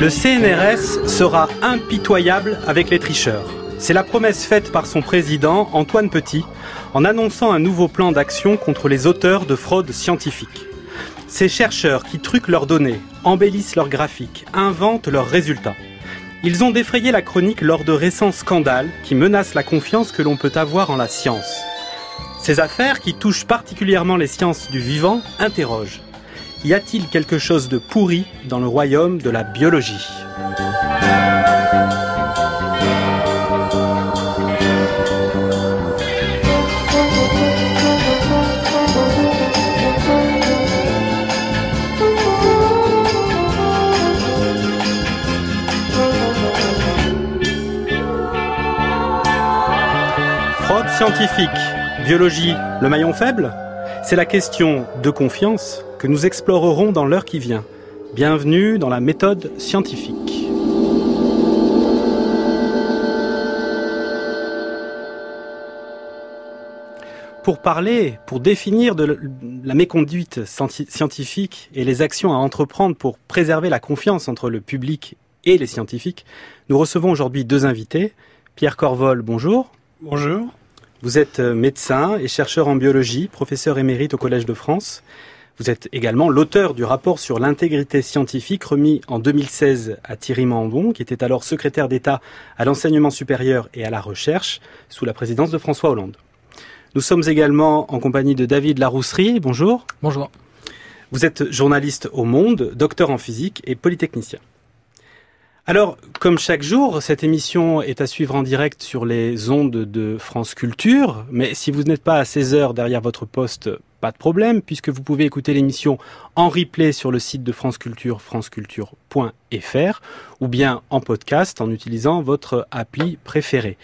Le CNRS sera impitoyable avec les tricheurs. C'est la promesse faite par son président, Antoine Petit, en annonçant un nouveau plan d'action contre les auteurs de fraudes scientifiques. Ces chercheurs qui truquent leurs données, embellissent leurs graphiques, inventent leurs résultats. Ils ont défrayé la chronique lors de récents scandales qui menacent la confiance que l'on peut avoir en la science. Ces affaires, qui touchent particulièrement les sciences du vivant, interrogent. Y a-t-il quelque chose de pourri dans le royaume de la biologie? Fraude scientifique, biologie, le maillon faible? C'est la question de confiance que nous explorerons dans l'heure qui vient. Bienvenue dans la méthode scientifique. Pour parler, pour définir de la méconduite scientifique et les actions à entreprendre pour préserver la confiance entre le public et les scientifiques, nous recevons aujourd'hui deux invités. Pierre Corvol, bonjour. Bonjour. Vous êtes médecin et chercheur en biologie, professeur émérite au Collège de France. Vous êtes également l'auteur du rapport sur l'intégrité scientifique remis en 2016 à Thierry Mandon, qui était alors secrétaire d'État à l'enseignement supérieur et à la recherche sous la présidence de François Hollande. Nous sommes également en compagnie de David Larousserie. Bonjour. Bonjour. Vous êtes journaliste au Monde, docteur en physique et polytechnicien. Alors, comme chaque jour, cette émission est à suivre en direct sur les ondes de France Culture, mais si vous n'êtes pas à 16 heures derrière votre poste, pas de problème, puisque vous pouvez écouter l'émission en replay sur le site de France Culture, franceculture.fr, ou bien en podcast en utilisant votre appli préférée.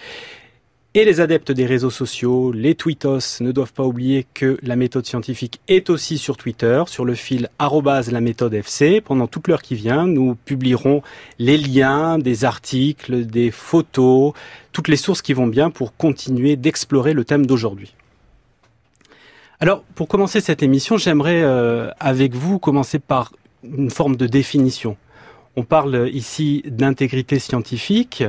Et les adeptes des réseaux sociaux, les tweetos, ne doivent pas oublier que la méthode scientifique est aussi sur Twitter, sur le fil la méthode FC. Pendant toute l'heure qui vient, nous publierons les liens, des articles, des photos, toutes les sources qui vont bien pour continuer d'explorer le thème d'aujourd'hui. Alors, pour commencer cette émission, j'aimerais euh, avec vous commencer par une forme de définition. On parle ici d'intégrité scientifique,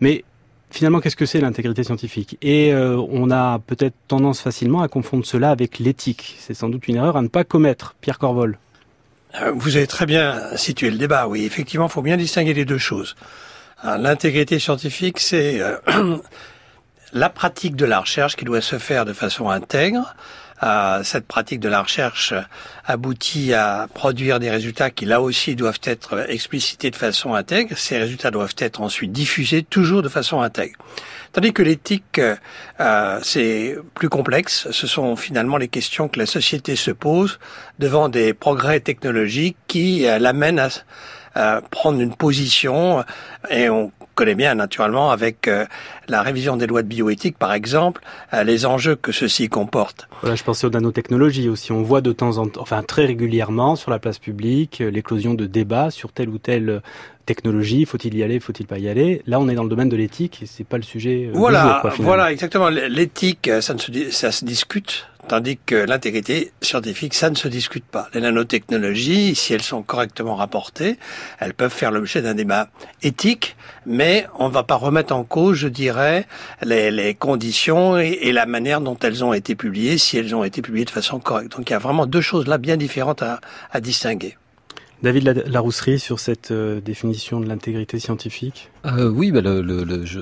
mais finalement, qu'est-ce que c'est l'intégrité scientifique? Et euh, on a peut-être tendance facilement à confondre cela avec l'éthique. C'est sans doute une erreur à ne pas commettre. Pierre Corvol. Euh, vous avez très bien situé le débat. Oui, effectivement, il faut bien distinguer les deux choses. Hein, l'intégrité scientifique, c'est la pratique de la recherche qui doit se faire de façon intègre, cette pratique de la recherche aboutit à produire des résultats qui là aussi doivent être explicités de façon intègre. Ces résultats doivent être ensuite diffusés toujours de façon intègre. Tandis que l'éthique, euh, c'est plus complexe. Ce sont finalement les questions que la société se pose devant des progrès technologiques qui euh, l'amènent à, à prendre une position et on connaît bien naturellement avec euh, la révision des lois de bioéthique, par exemple, euh, les enjeux que ceci comporte. Voilà, je pensais aux nanotechnologies aussi. On voit de temps en temps, enfin très régulièrement sur la place publique, euh, l'éclosion de débats sur telle ou telle technologie. Faut-il y aller, faut-il pas y aller? Là, on est dans le domaine de l'éthique et c'est pas le sujet. Voilà, du jour, voilà, exactement. L'éthique, ça, ne se, ça se discute Tandis que l'intégrité scientifique, ça ne se discute pas. Les nanotechnologies, si elles sont correctement rapportées, elles peuvent faire l'objet d'un débat éthique, mais on ne va pas remettre en cause, je dirais, les, conditions et, la manière dont elles ont été publiées, si elles ont été publiées de façon correcte. Donc il y a vraiment deux choses là bien différentes à, à distinguer. David Larousserie sur cette euh, définition de l'intégrité scientifique euh, Oui, bah le, le, le, je,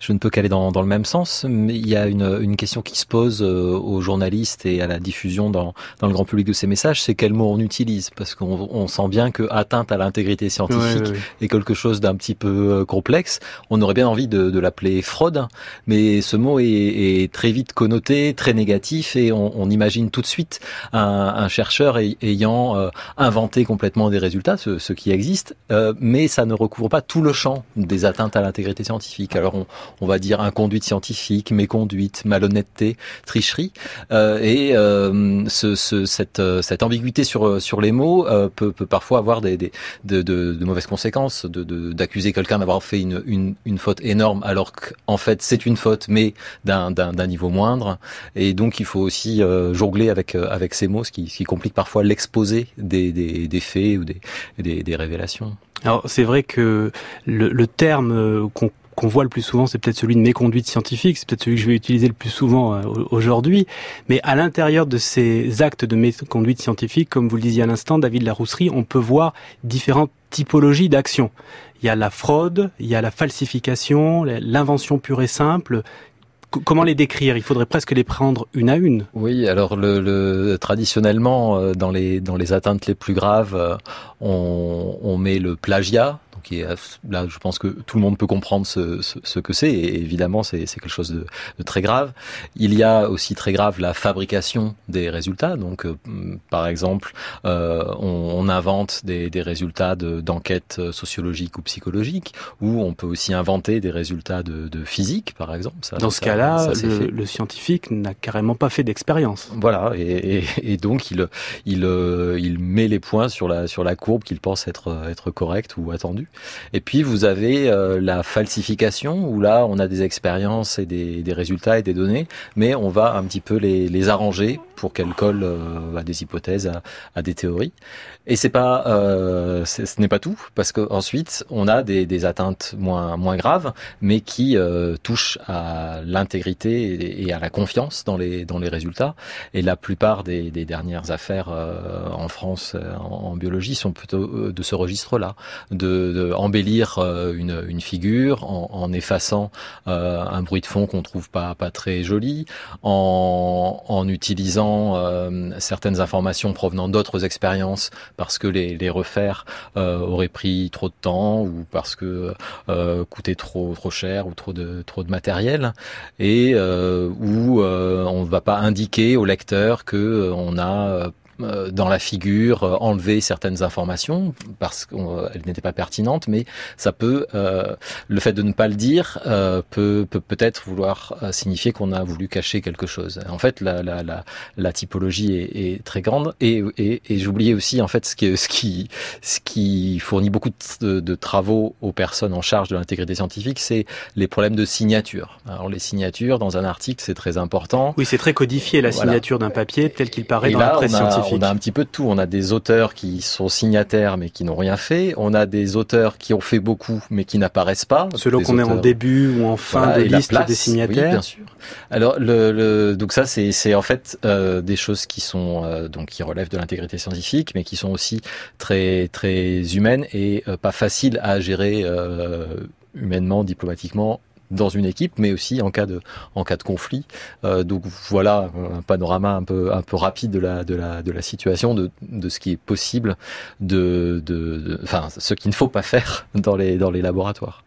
je, ne peux qu'aller dans, dans, le même sens, mais il y a une, une question qui se pose euh, aux journalistes et à la diffusion dans, dans le grand public de ces messages, c'est quel mot on utilise, parce qu'on on sent bien que atteinte à l'intégrité scientifique est quelque chose d'un petit peu euh, complexe. On aurait bien envie de, de l'appeler fraude, mais ce mot est, est, très vite connoté, très négatif, et on, on imagine tout de suite un, un chercheur ayant inventé complètement des résultats, ce, ce qui existe, euh, mais ça ne recouvre pas tout le champ des atteintes à l'intégrité scientifique. Alors on, on, va dire inconduite scientifique, méconduite, malhonnêteté, tricherie, euh, et euh, ce, ce, cette, cette ambiguïté sur sur les mots euh, peut, peut parfois avoir des, des de, de, de, mauvaises conséquences, de d'accuser quelqu'un d'avoir fait une, une, une faute énorme alors qu'en fait c'est une faute mais d'un niveau moindre, et donc il faut aussi euh, jongler avec avec ces mots, ce qui, ce qui complique parfois l'exposé des, des, des faits ou des, des révélations. Alors c'est vrai que le, le terme euh, qu'on voit le plus souvent, c'est peut-être celui de méconduite scientifique, c'est peut-être celui que je vais utiliser le plus souvent euh, aujourd'hui, mais à l'intérieur de ces actes de méconduite scientifique, comme vous le disiez à l'instant, David Larousserie, on peut voir différentes typologies d'actions. Il y a la fraude, il y a la falsification, l'invention pure et simple, Comment les décrire? Il faudrait presque les prendre une à une. Oui, alors le, le traditionnellement euh, dans les dans les atteintes les plus graves, on, on met le plagiat, qui là, je pense que tout le monde peut comprendre ce, ce, ce que c'est, et évidemment, c'est quelque chose de, de, très grave. Il y a aussi très grave la fabrication des résultats. Donc, euh, par exemple, euh, on, on, invente des, des résultats d'enquêtes de, sociologiques ou psychologiques, ou on peut aussi inventer des résultats de, de physique, par exemple. Ça, Dans ce cas-là, le, le, scientifique n'a carrément pas fait d'expérience. Voilà, et, et, et, donc il, il, euh, il met les points sur la, sur la courbe qu'il pense être, être correcte ou attendue. Et puis vous avez euh, la falsification où là on a des expériences et des, des, résultats et des données, mais on va un petit peu les, les arranger pour qu'elles collent euh, à des hypothèses, à, à, des théories. Et c'est pas, euh, ce n'est pas tout parce qu'ensuite on a des, des, atteintes moins moins graves, mais qui euh, touchent à l'intégrité et, à la confiance dans les dans les résultats. Et la plupart des, des dernières affaires en France en, en, biologie sont plutôt de ce registre-là, de, de embellir une, une, figure en, en effaçant un bruit de fond qu'on trouve pas, pas très joli, en, en utilisant euh, certaines informations provenant d'autres expériences parce que les, refaire aurait pris trop de temps ou parce que coûtait trop, trop cher ou trop de, trop de matériel. Et où on ne va pas indiquer au lecteur que on a euh, dans la figure, euh, enlever certaines informations parce qu'elles euh, n'étaient pas pertinentes, mais ça peut, le fait de ne pas le dire, peut peut-être vouloir signifier qu'on a voulu cacher quelque chose. En fait, la, la, la, la typologie est, est, très grande et, et, et j'oubliais aussi en fait ce qui, ce qui, ce qui fournit beaucoup de, de travaux aux personnes en charge de l'intégrité scientifique, c'est les problèmes de signature. Alors les signatures dans un article, c'est très important. Oui, c'est très codifié la signature voilà. d'un papier tel qu'il paraît et dans là, la presse scientifique. On a un petit peu de tout. On a des auteurs qui sont signataires mais qui n'ont rien fait. On a des auteurs qui ont fait beaucoup mais qui n'apparaissent pas. Selon qu'on est en début ou en fin voilà, de liste place, des signataires. Oui, bien sûr. Alors le, le donc ça c'est c'est en fait euh, des choses qui sont euh, donc qui relèvent de l'intégrité scientifique mais qui sont aussi très très humaines et euh, pas faciles à gérer euh, humainement, diplomatiquement dans une équipe, mais aussi en cas de conflit. Euh, donc voilà un panorama un peu rapide de la situation, de ce qui est possible, de ce qu'il ne faut pas faire dans les laboratoires.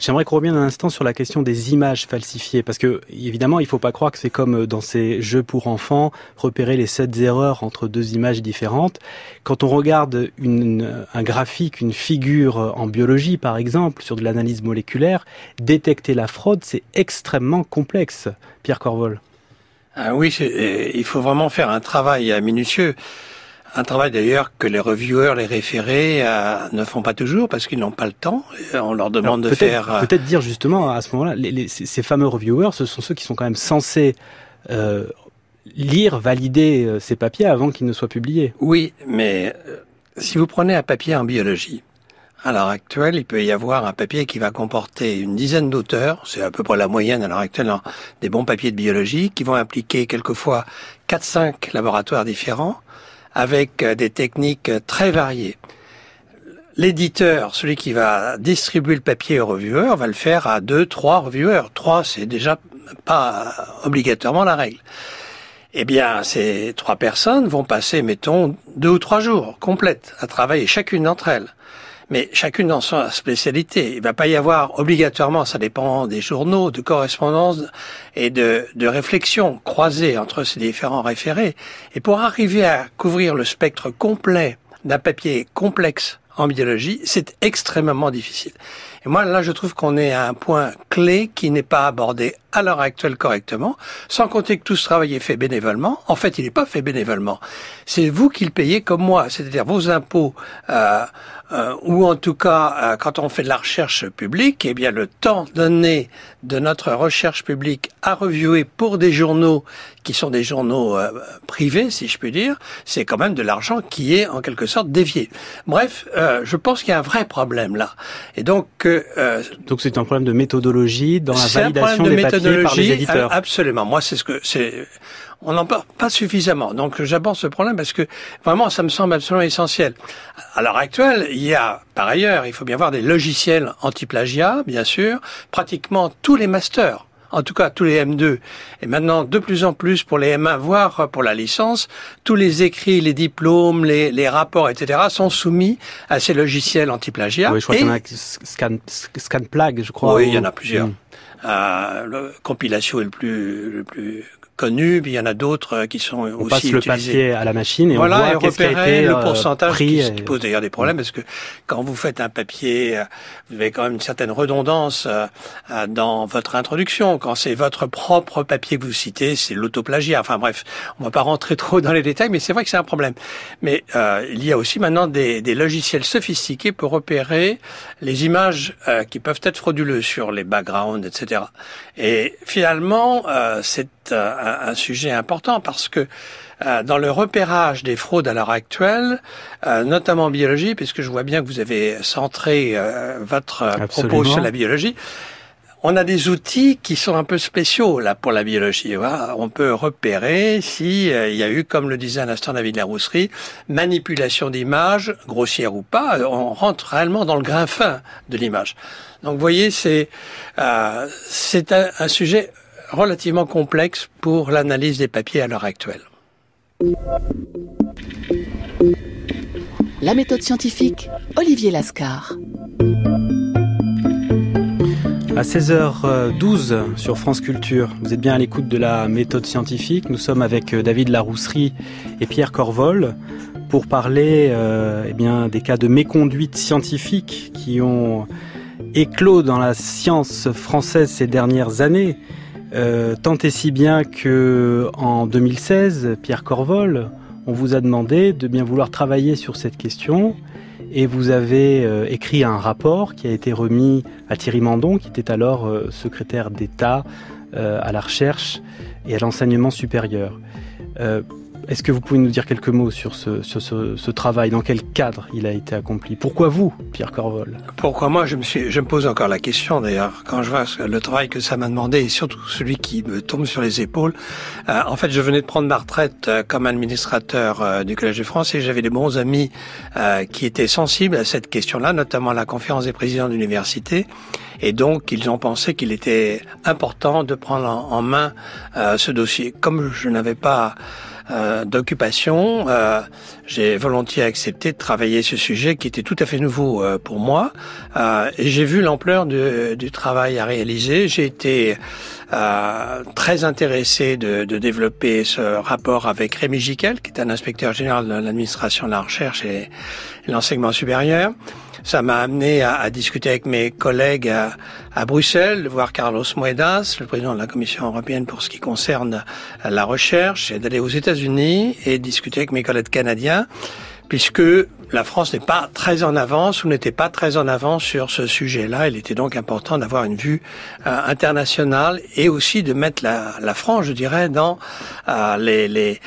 J'aimerais qu'on revienne un instant sur la question des images falsifiées, parce que évidemment, il ne faut pas croire que c'est comme dans ces jeux pour enfants, repérer les sept erreurs entre deux images différentes. Quand on regarde une, un graphique, une figure en biologie, par exemple, sur de l'analyse moléculaire, détecter la fraude, c'est extrêmement complexe. Pierre Corvol. Ah oui, il faut vraiment faire un travail minutieux. Un travail d'ailleurs que les reviewers, les référés euh, ne font pas toujours parce qu'ils n'ont pas le temps. On leur demande Alors, de faire. Euh... Peut-être dire justement à ce moment-là, les, les, ces fameux reviewers, ce sont ceux qui sont quand même censés euh, lire, valider euh, ces papiers avant qu'ils ne soient publiés. Oui, mais euh, si vous prenez un papier en biologie, à l'heure actuelle, il peut y avoir un papier qui va comporter une dizaine d'auteurs, c'est à peu près la moyenne à l'heure actuelle des bons papiers de biologie, qui vont impliquer quelquefois 4-5 laboratoires différents avec euh, des techniques très variées. L'éditeur, celui qui va distribuer le papier aux reviewers, va le faire à deux, trois reviewers. Trois, c'est déjà pas obligatoirement la règle. Eh bien, ces trois personnes vont passer, mettons, deux ou trois jours complètes à travailler chacune d'entre elles. Mais chacune dans sa spécialité. Il va pas y avoir obligatoirement, ça dépend des journaux, de correspondances et de, de réflexions croisées entre ces différents référés. Et pour arriver à couvrir le spectre complet d'un papier complexe en biologie, c'est extrêmement difficile. Et moi, là, je trouve qu'on est à un point clé qui n'est pas abordé à l'heure actuelle correctement, sans compter que tout ce travail est fait bénévolement. En fait, il n'est pas fait bénévolement. C'est vous qui le payez comme moi, c'est-à-dire vos impôts, euh, euh, ou en tout cas, euh, quand on fait de la recherche publique, eh bien, le temps donné de notre recherche publique à reviewer pour des journaux qui sont des journaux euh, privés, si je puis dire, c'est quand même de l'argent qui est en quelque sorte dévié. Bref, euh, je pense qu'il y a un vrai problème là. Et donc, euh, donc c'est un problème de méthodologie dans la validation des papiers par les éditeurs. Absolument. Moi, c'est ce que c'est. On n'en parle pas suffisamment. Donc j'aborde ce problème parce que vraiment, ça me semble absolument essentiel. À l'heure actuelle, il y a par ailleurs, il faut bien voir des logiciels anti-plagiat, bien sûr. Pratiquement tous les masters en tout cas tous les M2, et maintenant de plus en plus pour les M1, voire pour la licence, tous les écrits, les diplômes, les, les rapports, etc., sont soumis à ces logiciels anti-plagiat. Oui, je crois qu'il y en a Scan, Scanplag, je crois. Oui, il y en a plusieurs. Mm. Euh, le compilation est le plus, le plus connus, puis il y en a d'autres euh, qui sont on aussi passe le papier à la machine et voilà, on voit et repérer été, le pourcentage pris qui, qui, pose d'ailleurs des problèmes parce que quand vous faites un papier, euh, vous avez quand même une certaine redondance euh, dans votre introduction. Quand c'est votre propre papier que vous citez, c'est l'autoplagiat. Enfin bref, on va pas rentrer trop dans les détails, mais c'est vrai que c'est un problème. Mais euh, il y a aussi maintenant des, des, logiciels sophistiqués pour repérer les images euh, qui peuvent être frauduleuses sur les backgrounds, etc. Et finalement, euh, c'est un, un, sujet important parce que euh, dans le repérage des fraudes à l'heure actuelle, euh, notamment en biologie, puisque je vois bien que vous avez centré euh, votre Absolument. propos sur la biologie, on a des outils qui sont un peu spéciaux là pour la biologie. Voilà. On peut repérer si euh, il y a eu, comme le disait à l'instant David Larousserie, manipulation d'image, grossière ou pas. On rentre réellement dans le grain fin de l'image. Donc, vous voyez, c'est euh, c'est un, un sujet relativement complexe pour l'analyse des papiers à l'heure actuelle. La méthode scientifique, Olivier Lascar. À 16h12 sur France Culture, vous êtes bien à l'écoute de la méthode scientifique. Nous sommes avec David Larousserie et Pierre Corvol pour parler euh, eh bien, des cas de méconduite scientifique qui ont éclos dans la science française ces dernières années. Euh, tant et si bien que en 2016, Pierre Corvol, on vous a demandé de bien vouloir travailler sur cette question et vous avez euh, écrit un rapport qui a été remis à Thierry Mandon, qui était alors euh, secrétaire d'État à la recherche et à l'enseignement supérieur. Est-ce que vous pouvez nous dire quelques mots sur ce, sur ce, ce, travail? Dans quel cadre il a été accompli? Pourquoi vous, Pierre Corvol? Pourquoi moi? Je me, suis, je me pose encore la question d'ailleurs, quand je vois le travail que ça m'a demandé et surtout celui qui me tombe sur les épaules. Euh, en fait, je venais de prendre ma retraite euh, comme administrateur euh, du Collège de France et j'avais des bons amis qui étaient sensibles à cette question-là, notamment à la conférence des présidents d'université. Et donc, ils ont pensé qu'il était important de prendre en, main ce dossier. Comme je n'avais pas euh, d'occupation, euh, j'ai volontiers accepté de travailler ce sujet qui était tout à fait nouveau euh, pour moi. Euh, et j'ai vu l'ampleur du, travail à réaliser. J'ai été euh, très intéressé de, de, développer ce rapport avec Rémi Giquel, qui est un inspecteur général de l'administration de la recherche et, et l'enseignement supérieur ça m'a amené à, à, discuter avec mes collègues à, à, Bruxelles, de voir Carlos Moedas, le président de la Commission européenne pour ce qui concerne la recherche, et d'aller aux États-Unis et discuter avec mes collègues canadiens, puisque la France n'est pas très en avance ou n'était pas très en avance sur ce sujet-là. Il était donc important d'avoir une vue euh, internationale et aussi de mettre la, la, France, je dirais, dans euh, les, les,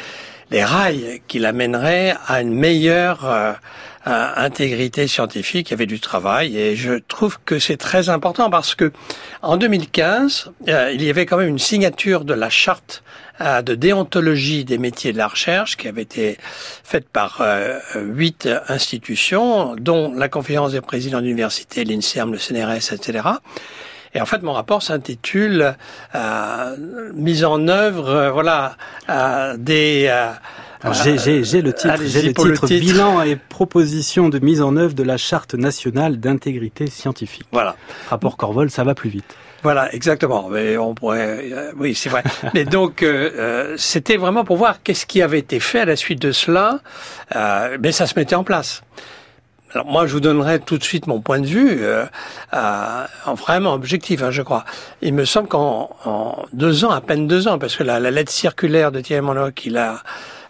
les rails qui l'amèneraient à une meilleure euh, euh, intégrité scientifique, il y avait du travail et je trouve que c'est très important parce que en 2015, euh, il y avait quand même une signature de la charte euh, de déontologie des métiers de la recherche qui avait été faite par huit institutions, dont la conférence des présidents d'université, l'INSERM, le CNRS, etc. Et en fait, mon rapport s'intitule euh, mise en œuvre, euh, voilà, euh, des j'ai le titre, j'ai le titre, le titre, bilan et proposition de mise en œuvre de la charte nationale d'intégrité scientifique. Voilà. Rapport Corvol, ça va plus vite. Voilà, exactement. Mais on pourrait, euh, oui, c'est vrai. Mais donc, euh, c'était vraiment pour voir qu'est-ce qui avait été fait à la suite de cela. mais ça se mettait en place. Alors moi, je vous donnerai tout de suite mon point de vue, euh, en vraiment objectif, hein, je crois. Il me semble qu'en deux ans, à peine deux ans, parce que la, lettre circulaire de Thierry Monod qu'il a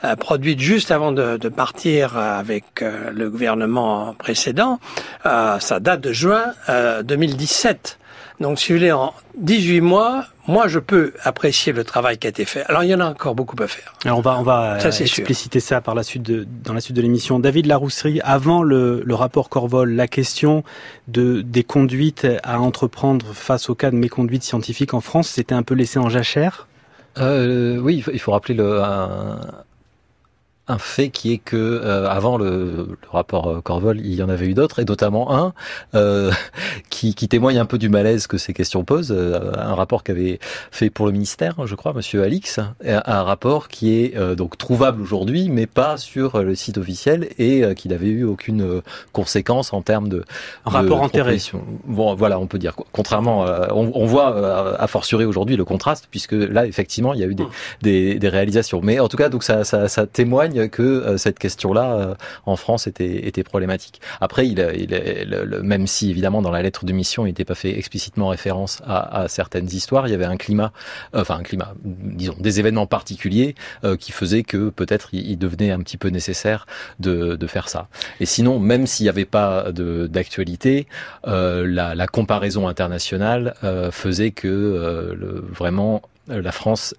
euh, produite juste avant de, de partir avec euh, le gouvernement précédent, euh, ça date de juin 2017. Donc, si vous voulez, en 18 mois, moi, je peux apprécier le travail qui a été fait. Alors, il y en a encore beaucoup à faire. Alors, on va, on va ça, expliciter ça par la suite de, dans la suite de l'émission. David Larousserie, avant le, le, rapport Corvol, la question de, des conduites à entreprendre face au cas de méconduite scientifique en France, c'était un peu laissé en jachère? Euh, oui, il faut, rappeler le, un, un fait qui est que euh, avant le, le, rapport euh, Corvol, il y en avait eu d'autres, et notamment un euh, qui, qui, témoigne un peu du malaise que ces questions posent. Euh, un rapport qu'avait fait pour le ministère, je crois, Monsieur Alix, un rapport qui est donc trouvable aujourd'hui, mais pas sur le site officiel, et qui n'avait eu aucune conséquence en termes de un rapport enterré. Bon, voilà, on peut dire. Contrairement, on, on, voit à fortiori aujourd'hui le contraste, puisque là, effectivement, il y a eu des, des, des réalisations. Mais en tout cas, donc ça, ça, ça témoigne que euh, cette question-là euh, en France était, problématique. Après, même si évidemment dans la lettre de mission il n'était pas fait explicitement référence à, certaines histoires, il y avait un climat, euh, enfin un climat, disons des événements particuliers qui faisaient que peut-être il, devenait un petit peu nécessaire de, faire ça. Et sinon, même s'il n'y avait pas d'actualité, la, comparaison internationale faisait que vraiment la France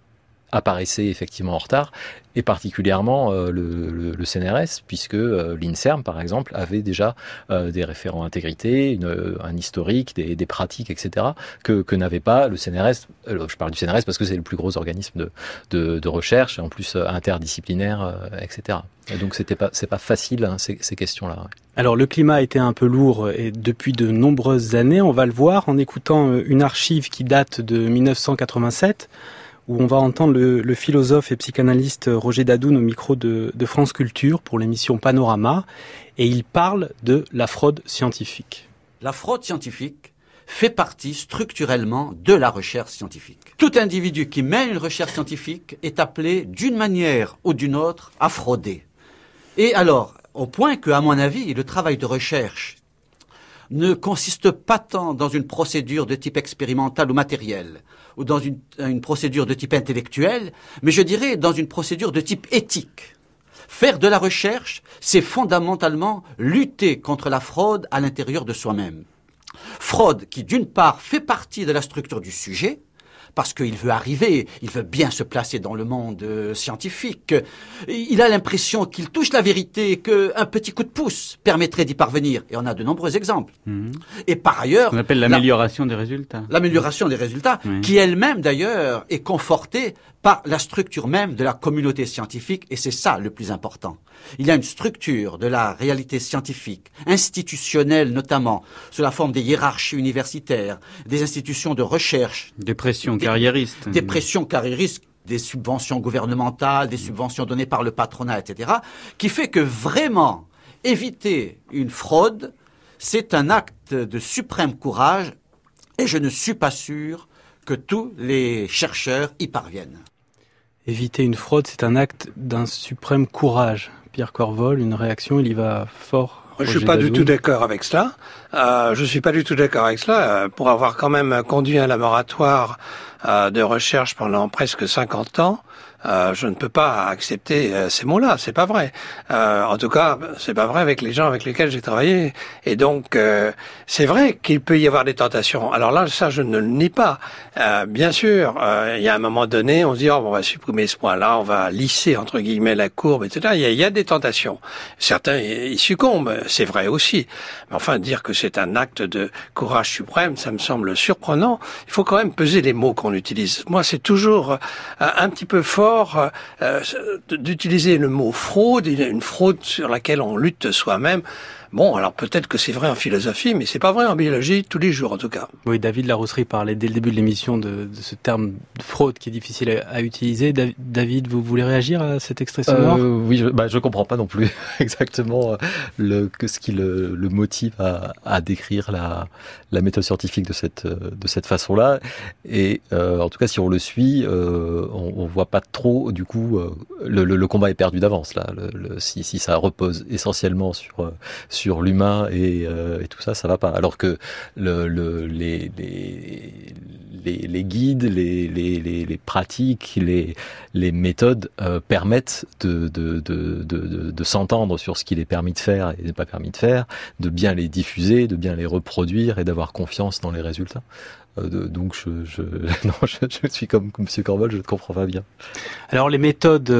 apparaissait effectivement en retard et particulièrement euh, le, CNRS, puisque euh, l'INSERM, par exemple, avait déjà euh, des référents intégrité, une, un historique, des, pratiques, etc., que, que n'avait pas le CNRS. je parle du CNRS parce que c'est le plus gros organisme de, de, recherche, en plus interdisciplinaire, etc. Et donc c'était pas c'est pas facile hein, ces questions-là. Alors le climat a été un peu lourd et depuis de nombreuses années, on va le voir en écoutant une archive qui date de 1987 où on va entendre le, philosophe et psychanalyste Roger Dadoun au micro de, France Culture pour l'émission Panorama, et il parle de la fraude scientifique. La fraude scientifique fait partie structurellement de la recherche scientifique. Tout individu qui mène une recherche scientifique est appelé d'une manière ou d'une autre à frauder. Et alors, au point que, à mon avis, le travail de recherche ne consiste pas tant dans une procédure de type expérimental ou matériel, ou dans une, une procédure de type intellectuel, mais je dirais dans une procédure de type éthique. Faire de la recherche, c'est fondamentalement lutter contre la fraude à l'intérieur de soi-même. Fraude qui, d'une part, fait partie de la structure du sujet, parce qu'il veut arriver, il veut bien se placer dans le monde euh, scientifique. Il a l'impression qu'il touche la vérité, qu'un petit coup de pouce permettrait d'y parvenir. Et on a de nombreux exemples. Mhm. Et par ailleurs... On appelle l'amélioration des résultats. L'amélioration des résultats, qui elle-même d'ailleurs est confortée par la structure même de la communauté scientifique, et c'est ça le plus important. Il y a une structure de la réalité scientifique, institutionnelle notamment, sous la forme des hiérarchies universitaires, des institutions de recherche. Des pressions carriéristes. Des pressions carriéristes des subventions gouvernementales, des subventions données par le patronat, etc., qui fait que vraiment éviter une fraude, c'est un acte de suprême courage, et je ne suis pas sûr que tous les chercheurs y parviennent. Éviter une fraude, c'est un acte d'un suprême courage. Pierre Corvol, une réaction, il y va fort. Je suis pas du tout d'accord avec cela. Euh, je suis pas du tout d'accord avec cela. Euh, pour avoir quand même conduit un laboratoire euh, de recherche pendant presque 50 ans, euh, je ne peux pas accepter euh, ces mots-là. C'est pas vrai. Euh, en tout cas, c'est pas vrai avec les gens avec lesquels j'ai travaillé. Et donc, euh, c'est vrai qu'il peut y avoir des tentations. Alors là, ça, je ne le nie pas. bien sûr, il y a un moment donné, on se dit, oh, on va supprimer ce point-là, on va lisser entre guillemets la courbe, etc. Il y a, y a des tentations. Certains y succombent, c'est vrai aussi. Mais enfin, dire que c'est un acte de courage suprême, ça me semble surprenant. Il faut quand même peser les mots qu'on utilise. Moi, c'est toujours un petit peu fort euh, euh, d'utiliser le mot fraude, une fraude sur laquelle on lutte soi-même. Bon, alors peut-être que c'est vrai en philosophie, mais c'est pas vrai en biologie tous les jours en tout cas. Oui, David Larosserie parlait dès le début de l'émission de, de, ce terme de fraude qui est difficile à, utiliser. David, vous voulez réagir à cet extrait sonore? euh, Oui, je, bah, je comprends pas non plus exactement euh, le, que ce qui le, le motive à, à, décrire la, la méthode scientifique de cette de cette façon-là. Et euh, en tout cas, si on le suit, euh, on, on voit pas trop. Du coup, euh, le, le, combat est perdu d'avance là. Le, si, si ça repose essentiellement sur sur l'humain et, euh, et, tout ça, ça va pas. Alors que le, le, les, guides, les, pratiques, les, méthodes euh, permettent de, s'entendre sur ce qu'il est permis de faire et n'est pas permis de faire, de bien les diffuser, de bien les reproduire et d'avoir confiance dans les résultats. Euh, donc je, suis comme, comme M. Corvol, je ne comprends pas bien. Alors les méthodes,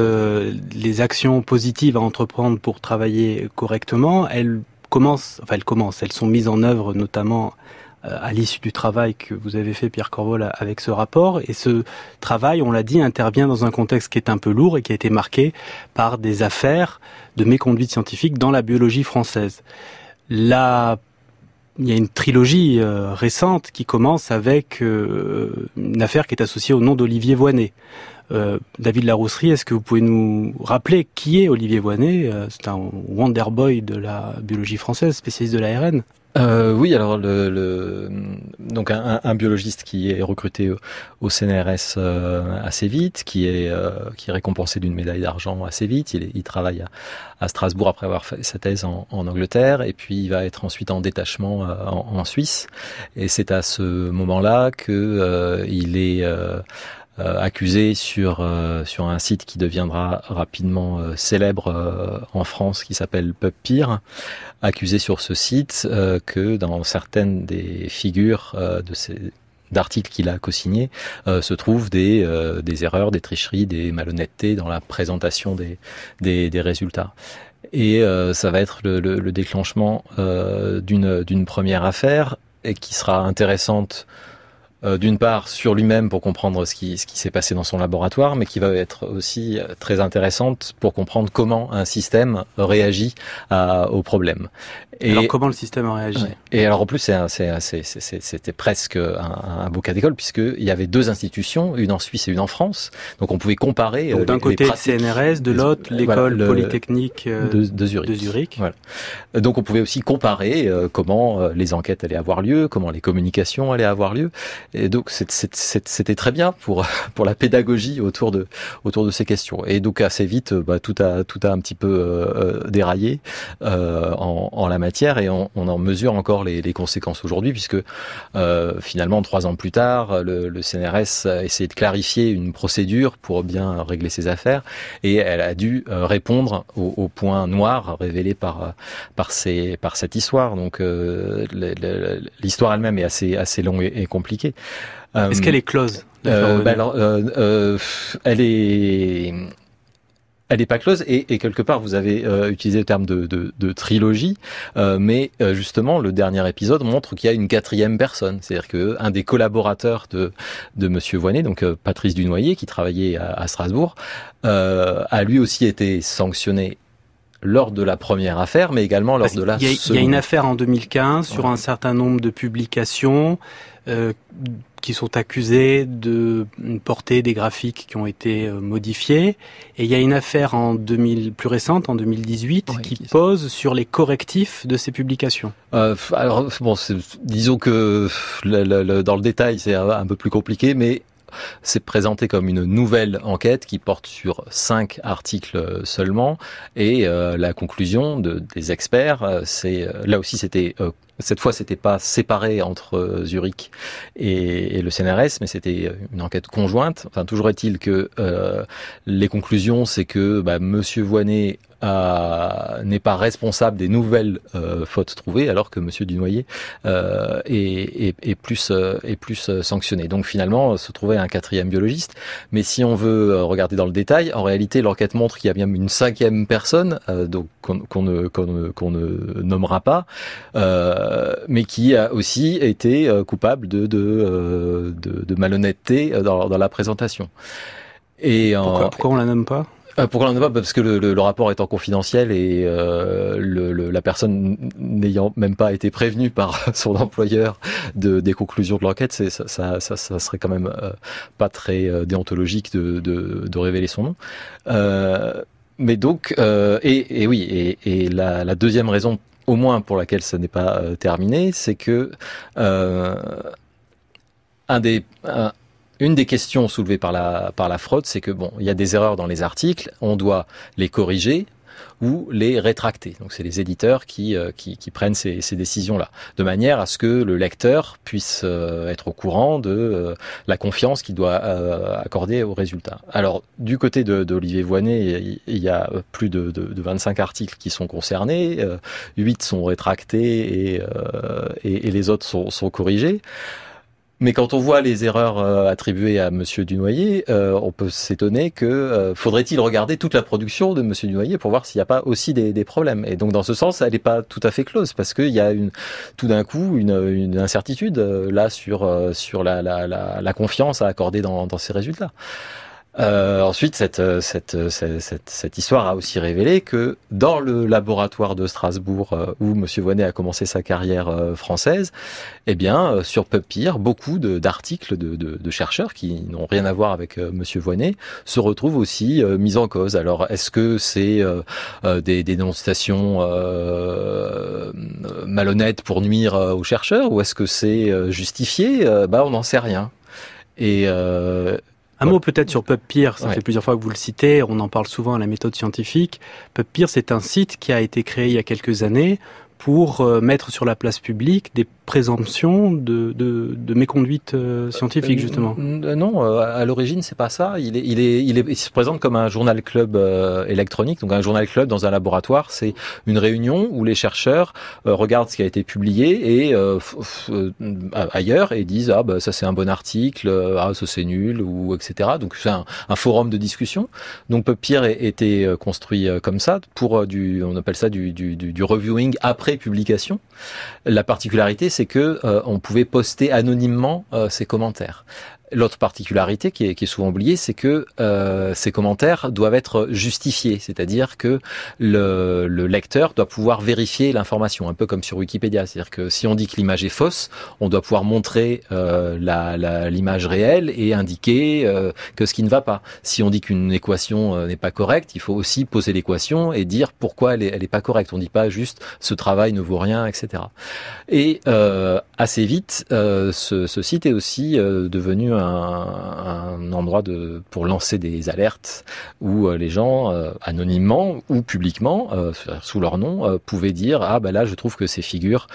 les actions positives à entreprendre pour travailler correctement, elles commencent, enfin elles commencent, elles sont mises en œuvre notamment euh, à l'issue du travail que vous avez fait, Pierre Corvol, avec ce rapport. Et ce travail, on l'a dit, intervient dans un contexte qui est un peu lourd et qui a été marqué par des affaires de méconduite scientifique dans la biologie française. Il y a une trilogie euh, récente qui commence avec euh, une affaire qui est associée au nom d'Olivier Voinet. Euh, David Larousserie, est-ce que vous pouvez nous rappeler qui est Olivier Voinet? C'est un wonder boy de la biologie française, spécialiste de l'ARN. Euh, oui, alors le, le donc un, un, biologiste qui est recruté au CNRS euh, assez vite, qui est euh, qui est récompensé d'une médaille d'argent assez vite. Il, il travaille à, à, Strasbourg après avoir fait sa thèse en, en, Angleterre, et puis il va être ensuite en détachement euh, en, en, Suisse. Et c'est à ce moment-là que il est accusé sur euh, sur un site qui deviendra rapidement euh, célèbre en France, qui s'appelle PubPeer, accusé sur ce site que dans certaines des figures de ces d'articles qu'il a co-signé se trouvent des, des erreurs, des tricheries, des malhonnêtetés dans la présentation des, des, des résultats. Et ça va être le, le, le déclenchement d'une d'une première affaire et qui sera intéressante euh, d'une part sur lui-même pour comprendre ce qui, ce qui s'est passé dans son laboratoire, mais qui va être aussi euh, très intéressante pour comprendre comment un système réagit à, aux problèmes. Et alors comment le système a réagi Et alors en plus c'était presque un, un beau cas d'école puisqu'il y avait deux institutions, une en Suisse et une en France, donc on pouvait comparer. Donc euh, d'un côté le CNRS, de l'autre l'école polytechnique de, de, Zurich. De Zurich. Voilà. Donc on pouvait aussi comparer comment les enquêtes allaient avoir lieu, comment les communications allaient avoir lieu. Et donc c'était très bien pour pour la pédagogie autour de autour de ces questions. Et donc assez vite, bah, tout a tout a un petit peu euh, euh déraillé euh, en, en, la matière et on, on en mesure encore les, les conséquences aujourd'hui puisque euh, finalement trois ans plus tard, le, le, CNRS a essayé de clarifier une procédure pour bien régler ses affaires et elle a dû euh, répondre aux, aux points noirs révélés par par ces par cette histoire. Donc l'histoire elle-même est assez assez longue et compliquée. Est-ce qu'elle est close euh, bah alors, euh, euh, elle est elle n'est pas close et, et, quelque part vous avez euh, utilisé le terme de, de, de trilogie, euh, mais euh, justement le dernier épisode montre qu'il y a une quatrième personne, c'est-à-dire que un des collaborateurs de de Monsieur Voinet, donc Patrice Dunoyer, qui travaillait à, à Strasbourg, a lui aussi été sanctionné lors de la première affaire, mais également lors de la il y, a, seconde. il y a une affaire en 2015 sur ouais. un certain nombre de publications euh, qui sont accusés de porter des graphiques qui ont été euh, modifiés. Et il y a une affaire en 2000, plus récente, en 2018, oui, qui pose sur les correctifs de ces publications. Euh, alors, bon, disons que le, le, dans le détail, c'est un peu plus compliqué, mais c'est présenté comme une nouvelle enquête qui porte sur cinq articles seulement et euh, la conclusion de, des experts, euh, c'est là aussi c'était euh, cette fois, c'était pas séparé entre Zurich et, le CNRS, mais c'était une enquête conjointe. Enfin, toujours est-il que euh, les conclusions, c'est que bah, Monsieur Voinet euh, n'est pas responsable des nouvelles euh, fautes trouvées, alors que Monsieur Dunoyer euh, est, est, est, plus est plus sanctionné. Donc finalement, se trouvait un quatrième biologiste. Mais si on veut regarder dans le détail, en réalité, l'enquête montre qu'il y a bien une cinquième personne, donc qu'on qu ne, qu ne, ne, nommera pas, mais qui a aussi été coupable de de, de, de malhonnêteté dans, dans la présentation. Et pourquoi, pourquoi on la nomme pas? Pourquoi on n'en a pas? Parce que le, rapport étant confidentiel et euh, la personne n'ayant même pas été prévenue par son employeur de, des conclusions de l'enquête, ça, ça, serait quand même euh, pas très euh, déontologique de, révéler son nom. Euh, mais donc, et, oui, et, la, deuxième raison, au moins pour laquelle ça n'est pas terminé, c'est que un des une des questions soulevées par la, par la fraude, c'est que bon, il y a des erreurs dans les articles, on doit les corriger, ou les rétracter. Donc c'est les éditeurs qui, qui, qui, prennent ces, ces décisions-là, de manière à ce que le lecteur puisse être au courant de la confiance qu'il doit accorder aux résultats. Alors du côté d'Olivier Voinet, il y a plus de, de, de, 25 articles qui sont concernés, 8 sont rétractés et, et, et les autres sont, sont corrigés. Mais quand on voit les erreurs euh, attribuées à Monsieur Dunoyer, euh, on peut s'étonner que euh, faudrait-il regarder toute la production de Monsieur Dunoyer pour voir s'il n'y a pas aussi des, des, problèmes. Et donc dans ce sens, elle n'est pas tout à fait close parce qu'il y a une, tout d'un coup une, une, incertitude là sur sur la, la, la, la confiance à accorder dans, dans ces résultats. Euh, ensuite, cette, euh, euh, cette, histoire a aussi révélé que dans le laboratoire de Strasbourg, où Monsieur Voinet a commencé sa carrière française, eh bien, sur PubPeer, beaucoup d'articles de, chercheurs qui n'ont rien à voir avec Monsieur Voinet se retrouvent aussi mis en cause. Alors, est-ce que c'est des dénonciations malhonnêtes pour nuire aux chercheurs, ou est-ce que c'est justifié? Bah, on n'en sait rien. Et, un mot peut-être sur PubPeer, ça fait plusieurs fois que vous le citez, on en parle souvent à la méthode scientifique. PubPeer, c'est un site qui a été créé il y a quelques années pour euh, mettre sur la place publique des présomption de, de, de méconduite euh, scientifique euh, justement Non, à l'origine c'est pas ça. Il, est, il, est, il, est, il se présente comme un journal club électronique. Donc un journal club dans un laboratoire, c'est une réunion où les chercheurs regardent ce qui a été publié et ailleurs et disent ah bah ça c'est un bon article, ah ça c'est nul ou etc. Donc c'est un, un, forum de discussion. Donc PubPeer était construit comme ça pour du, on appelle ça du, du, du, du reviewing après publication. La particularité c'est que euh, on pouvait poster anonymement euh, ses commentaires. L'autre particularité qui est, qui est, souvent oubliée, c'est que euh, ces commentaires doivent être justifiés, c'est-à-dire que le, le, lecteur doit pouvoir vérifier l'information, un peu comme sur Wikipédia. C'est-à-dire que si on dit que l'image est fausse, on doit pouvoir montrer euh, l'image réelle et indiquer euh, que ce qui ne va pas. Si on dit qu'une équation euh, n'est pas correcte, il faut aussi poser l'équation et dire pourquoi elle n'est pas correcte. On ne dit pas juste ce travail ne vaut rien, etc. Et euh, assez vite, ce, ce, site est aussi devenu endroit de, pour lancer des alertes où euh, les gens, euh, anonymement ou publiquement, euh, sous leur nom, pouvaient dire ah ben là je trouve que ces figures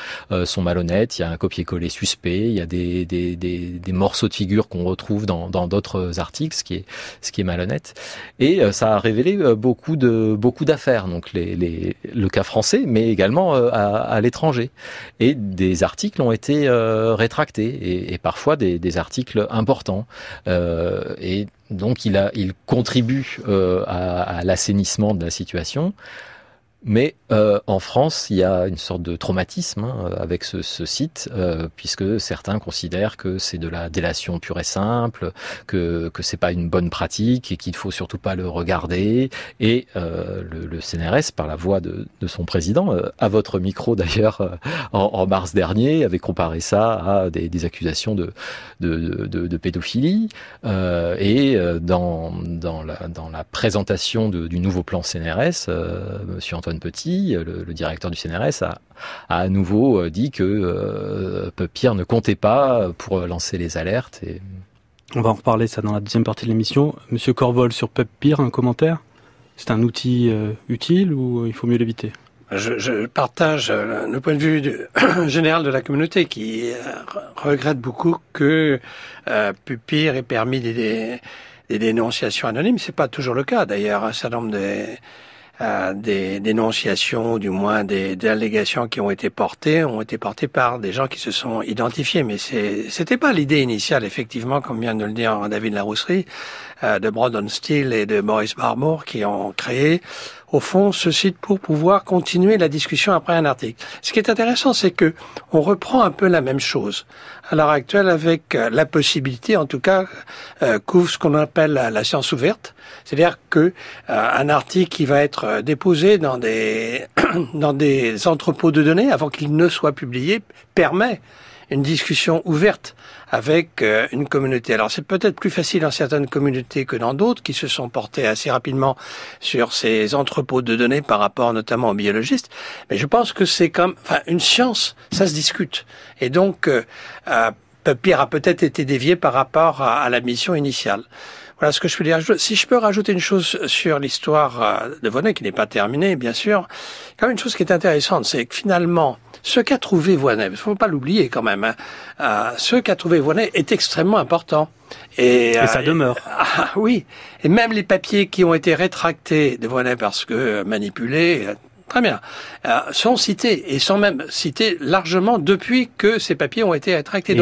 sont malhonnêtes, il y a un copier-coller suspect, il y a des, des, des, des morceaux de figures qu'on retrouve dans d'autres articles, ce qui est ce qui est malhonnête. Et ça a révélé beaucoup de beaucoup d'affaires, donc les, les, le cas français, mais également à, à l'étranger. Et des articles ont été rétractés et, et parfois des, des articles importants Euh, et donc il, a, il contribue euh, à l'assainissement de la situation. Mais euh, en France, il y a une sorte de traumatisme hein, avec ce, ce site, euh, puisque certains considèrent que c'est de la délation pure et simple, que que c'est pas une bonne pratique et qu'il faut surtout pas le regarder. Et euh, le, le, CNRS, par la voix de, de son président, euh, à votre micro d'ailleurs euh, en, en, mars dernier, avait comparé ça à des, des accusations de de, de, de pédophilie. Euh, et dans dans la dans la présentation du nouveau plan CNRS, Monsieur Antoine Petit, le, le directeur du CNRS, a, a, à nouveau euh, dit que euh, Pierre ne comptait pas pour lancer les alertes. Et... On va en reparler ça dans la deuxième partie de l'émission. Monsieur Corvol, sur PubPeer, un commentaire? C'est un outil euh, utile ou il faut mieux l'éviter? Je, je, partage euh, le point de vue du, général de la communauté qui regrette beaucoup que euh, Pupir ait permis des, des, des dénonciations anonymes. C'est pas toujours le cas. D'ailleurs, un certain nombre de euh, des dénonciations, du moins des, des, allégations qui ont été portées, ont été portées par des gens qui se sont identifiés. Mais c'était pas l'idée initiale, effectivement, comme vient de le dire David Larousserie, euh, de Brandon Steele et de Maurice Barmour, qui ont créé au fond ce site pour pouvoir continuer la discussion après un article. Ce qui est intéressant, c'est que on reprend un peu la même chose. À l'heure actuelle avec euh, la possibilité, en tout cas, euh, couvre ce qu'on appelle la, science ouverte, c'est-à-dire que euh, un article qui va être euh, déposé dans des dans des entrepôts de données avant qu'il ne soit publié permet une discussion ouverte avec euh, une communauté. Alors c'est peut-être plus facile dans certaines communautés que dans d'autres qui se sont portées assez rapidement sur ces entrepôts de données par rapport notamment aux biologistes. Mais je pense que c'est comme, enfin, une science, ça se discute. Et donc, euh, euh, Pierre a peut-être été dévié par rapport à, à la mission initiale. Voilà ce que je peux dire. Si je peux rajouter une chose sur l'histoire euh, de Voinet, qui n'est pas terminée, bien sûr, quand même une chose qui est intéressante, c'est que finalement, ce qu'a trouvé Voinet, il ne faut pas l'oublier quand même, hein, euh, ce qu'a trouvé Voinet est extrêmement important. Et, et ça euh, demeure. Ah, oui. Et même les papiers qui ont été rétractés de Voinet parce que manipulés, Très bien. Euh, sont cités et sont même cités largement depuis que ces papiers ont été rétractés.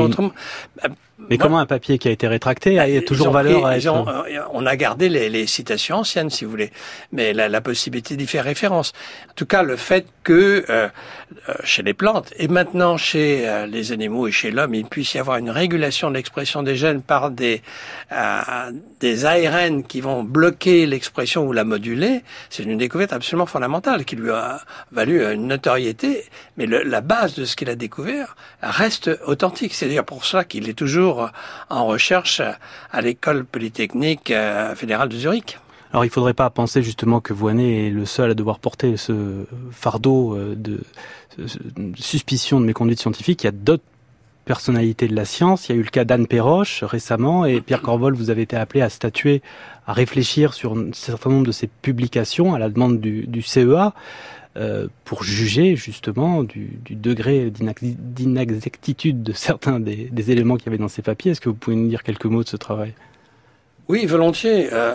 Mais comment un papier qui a été rétracté a toujours valeur à être... Euh, on a gardé les, les, citations anciennes, si vous voulez, mais la, la, possibilité d'y faire référence. En tout cas, le fait que euh, euh chez les plantes et maintenant chez euh, les animaux et chez l'homme, il puisse y avoir une régulation de l'expression des gènes par des des ARN qui vont bloquer l'expression ou la moduler, c'est une découverte absolument fondamentale qui lui a valu une notoriété. Mais le, la base de ce qu'il a découvert reste authentique. C'est d'ailleurs pour cela qu'il est toujours en recherche à l'école polytechnique euh, fédérale de Zurich. Alors il ne faudrait pas penser justement que Voinet est le seul à devoir porter ce fardeau euh, de suspicion de méconduite scientifique. Il y a d'autres personnalités de la science. Il y a eu le cas d'Anne Perroche récemment et Pierre Corvol, vous avez été appelé à statuer, à réfléchir sur un certain nombre de ces publications à la demande du CEA. Euh, pour juger justement du, du degré d'inexactitude de certains des, des éléments qu'il y avait dans ces papiers. Est-ce que vous pouvez nous dire quelques mots de ce travail? Oui, volontiers. Euh,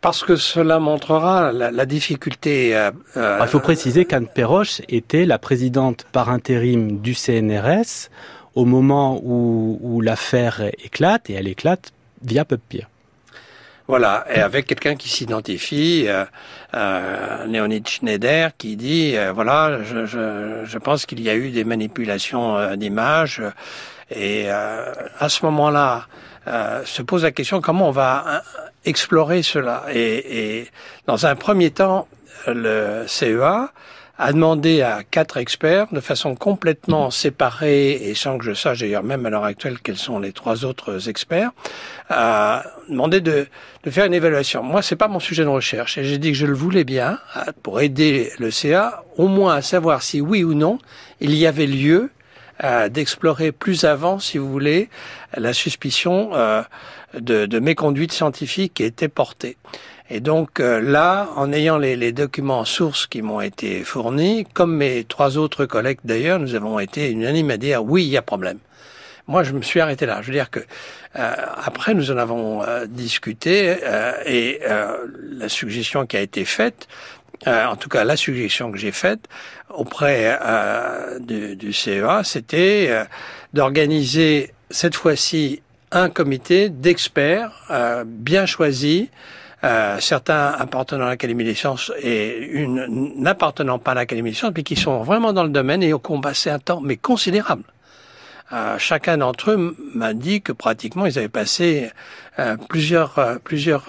parce que cela montrera la, la difficulté. Euh, euh il faut préciser qu'Anne Perroche était la présidente par intérim du CNRS au moment où, où l'affaire éclate, et elle éclate via PubPeer. Voilà, et avec quelqu'un qui s'identifie, euh, euh, Leonid Schneider, qui dit, euh, voilà, je, je, je pense qu'il y a eu des manipulations euh, d'images, et euh, à ce moment-là, se pose la question comment on va explorer cela? Et, et dans un premier temps, le CEA a demandé à quatre experts, de façon complètement séparée et sans que je sache d'ailleurs même à l'heure actuelle quels sont les trois autres experts, a demandé de, de faire une évaluation. Moi, c'est pas mon sujet de recherche et j'ai dit que je le voulais bien pour aider le CA au moins à savoir si oui ou non il y avait lieu euh, d'explorer plus avant, si vous voulez, la suspicion euh, de, de méconduite scientifique qui était portée. Et donc euh, là, en ayant les, les documents sources qui m'ont été fournis, comme mes trois autres collègues d'ailleurs, nous avons été unanimes à dire oui, il y a problème. Moi, je me suis arrêté là. Je veux dire que euh, après, nous en avons euh, discuté et la suggestion qui a été faite, en tout cas la suggestion que j'ai faite auprès du, du, CEA, c'était d'organiser cette fois-ci un comité d'experts bien choisis euh, certains appartenant à l'Académie des sciences et une n'appartenant pas à l'Académie des sciences, mais qui sont vraiment dans le domaine et ont passé un temps mais considérable. Euh, chacun d'entre eux m'a dit que pratiquement ils avaient passé euh, plusieurs plusieurs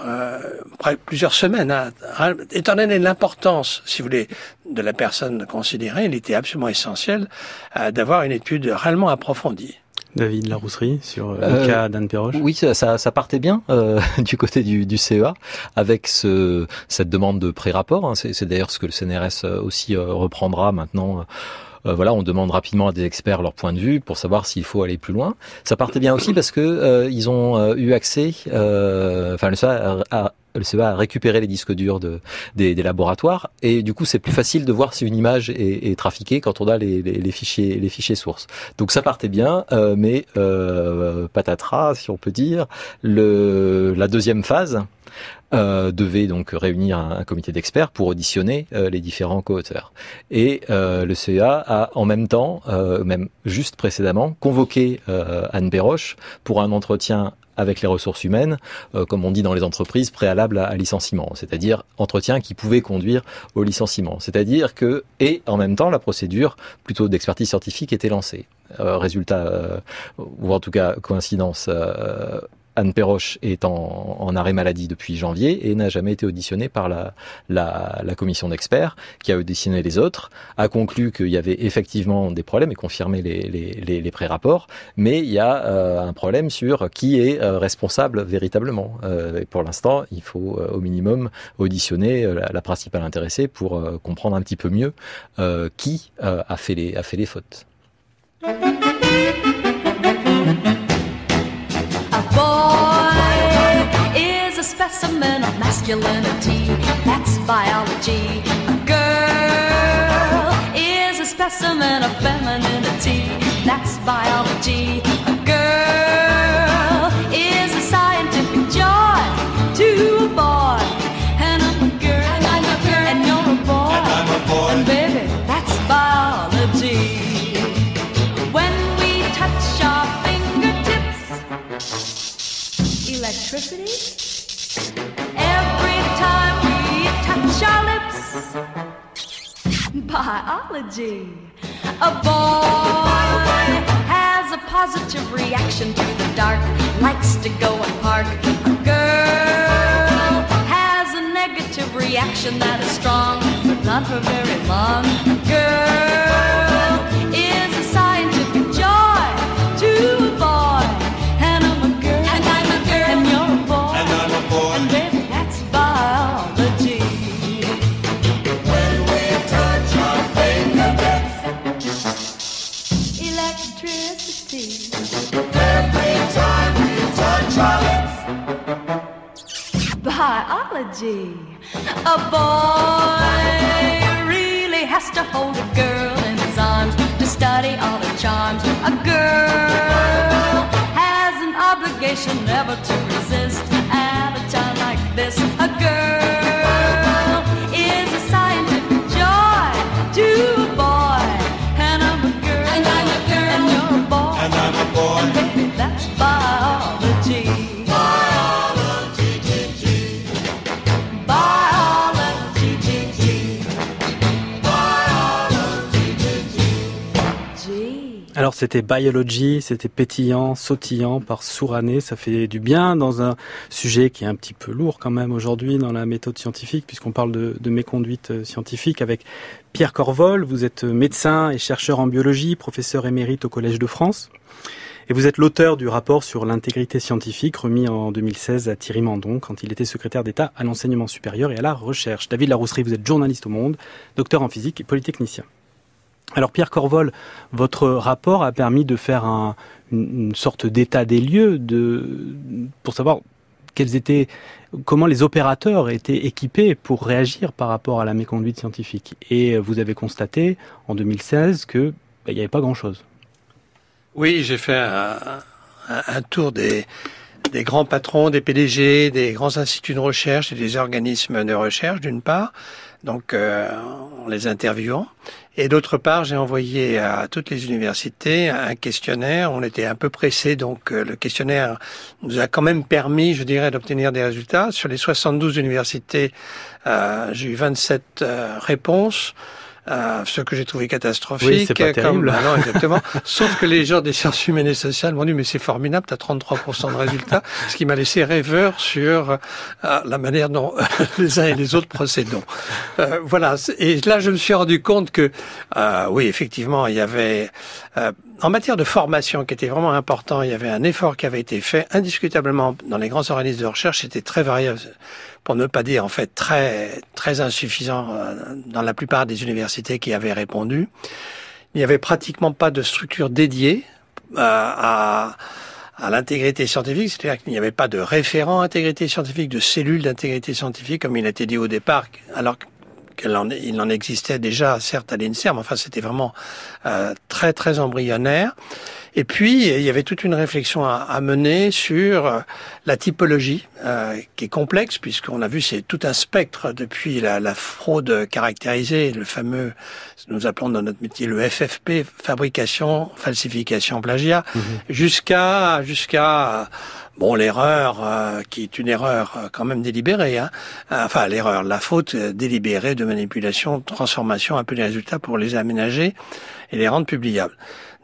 plusieurs semaines. Hein. Étant donné l'importance, si vous voulez, de la personne considérée, il était absolument essentiel d'avoir une étude réellement approfondie. David Larousserie sur euh, le cas d'Anne Perroche Oui, ça, ça, partait bien euh, du côté du, du, CEA avec ce, cette demande de pré-rapport. Hein. C'est d'ailleurs ce que le CNRS euh, aussi reprendra maintenant. voilà, on demande rapidement à des experts leur point de vue pour savoir s'il faut aller plus loin. Ça partait bien aussi parce que ils ont eu accès, enfin le CEA a, CEA a récupéré les disques durs de, des, des laboratoires et du coup c'est plus facile de voir si une image est, est trafiquée quand on a les, les, les, fichiers les fichiers sources. Donc ça partait bien, euh, mais euh, patatras si on peut dire. Le, la deuxième phase euh, devait donc réunir un, un comité d'experts pour auditionner euh, les différents co-auteurs. Et euh, le CEA a en même temps, euh, même juste précédemment, convoqué Anne Béroche pour un entretien avec les ressources humaines, euh, comme on dit dans les entreprises, préalable à, licenciement, c'est-à-dire entretien qui pouvait conduire au licenciement. C'est-à-dire que, et en même temps, la procédure plutôt d'expertise scientifique était lancée. Euh, résultat, euh, ou en tout cas coïncidence, Anne Perroche est en, arrêt maladie depuis janvier et n'a jamais été auditionnée par la, la, la commission d'experts qui a auditionné les autres, a conclu qu'il y avait effectivement des problèmes et confirmé les, les, les, les pré-rapports, mais il y a euh, un problème sur qui est euh, responsable véritablement. Euh, pour l'instant, il faut au minimum auditionner la, la, principale intéressée pour comprendre un petit peu mieux qui a, fait les, a fait les fautes. Specimen of masculinity. That's biology. A girl is a specimen of femininity. That's biology. A girl is a scientific joy to a boy. And I'm a girl. And I'm a girl. And you're a boy. And I'm a boy. And baby, that's biology. When we touch our fingertips, electricity. Biology. A boy has a positive reaction to the dark, likes to go and park. A girl has a negative reaction that is strong, but not for very long. A girl biology. A boy really has to hold a girl in his arms to study all her charms. A girl has an obligation never to resist at a time like this. A girl C'était Biology, c'était pétillant, sautillant par Sourané, ça fait du bien dans un sujet qui est un petit peu lourd quand même aujourd'hui dans la méthode scientifique puisqu'on parle de, de méconduite euh, scientifique avec Pierre Corvol, vous êtes médecin et chercheur en biologie, professeur émérite au Collège de France. Et vous êtes l'auteur du rapport sur l'intégrité scientifique remis en 2016 à Thierry Mandon quand il était secrétaire d'État à l'enseignement supérieur et à la recherche. David Larousserie, vous êtes journaliste au Monde, docteur en physique et polytechnicien. Alors Pierre Corvol, votre rapport a permis de faire un, une, sorte d'état des lieux de, pour savoir comment les opérateurs étaient équipés pour réagir par rapport à la méconduite scientifique. Et vous avez constaté en 2016 que ben, il n'y avait pas grand-chose. Oui, j'ai fait un, tour des, des grands patrons, des PDG, des grands instituts de recherche et des organismes de recherche, d'une part, donc euh, en les interviewant. Et d'autre part, j'ai envoyé à toutes les universités un questionnaire. On était un peu pressé, donc euh, le questionnaire nous a quand même permis, je dirais, d'obtenir des résultats. Sur les 72 universités, euh, j'ai eu 27 euh, réponses. Euh, ce que j'ai trouvé catastrophique. Oui, c'est pas comme, terrible. Ah non, exactement. Sauf que les gens des sciences humaines et sociales m'ont dit, mais c'est formidable, tu as 33% de résultats, ce qui m'a laissé rêveur sur euh, la manière dont les uns et les autres procédons. Euh, voilà. Et là, je me suis rendu compte que, euh, oui, effectivement, il y avait, euh, en matière de formation qui était vraiment important, il y avait un effort qui avait été fait indiscutablement dans les grands organismes de recherche, c'était très variable pour ne pas dire en fait très très insuffisant euh, dans la plupart des universités qui avaient répondu. Il n'y avait pratiquement pas de structure dédiée euh, à à l'intégrité scientifique, c'est-à-dire qu'il n'y avait pas de référent intégrité scientifique, de cellule d'intégrité scientifique, comme il a été dit au départ, alors il en existait déjà, certes, à l'INSERM, enfin, c'était vraiment euh, très, très embryonnaire. Et puis, il y avait toute une réflexion à, à mener sur euh, la typologie, euh, qui est complexe, puisqu'on a vu, c'est tout un spectre depuis la, la, fraude caractérisée, le fameux, nous appelons dans notre métier le FFP, fabrication, falsification, plagiat, mmh. jusqu'à jusqu'à bon l'erreur euh, qui est une erreur euh, quand même délibérée, hein. enfin l'erreur, la faute délibérée de manipulation, transformation, un peu les résultats pour les aménager et les rendre publiables.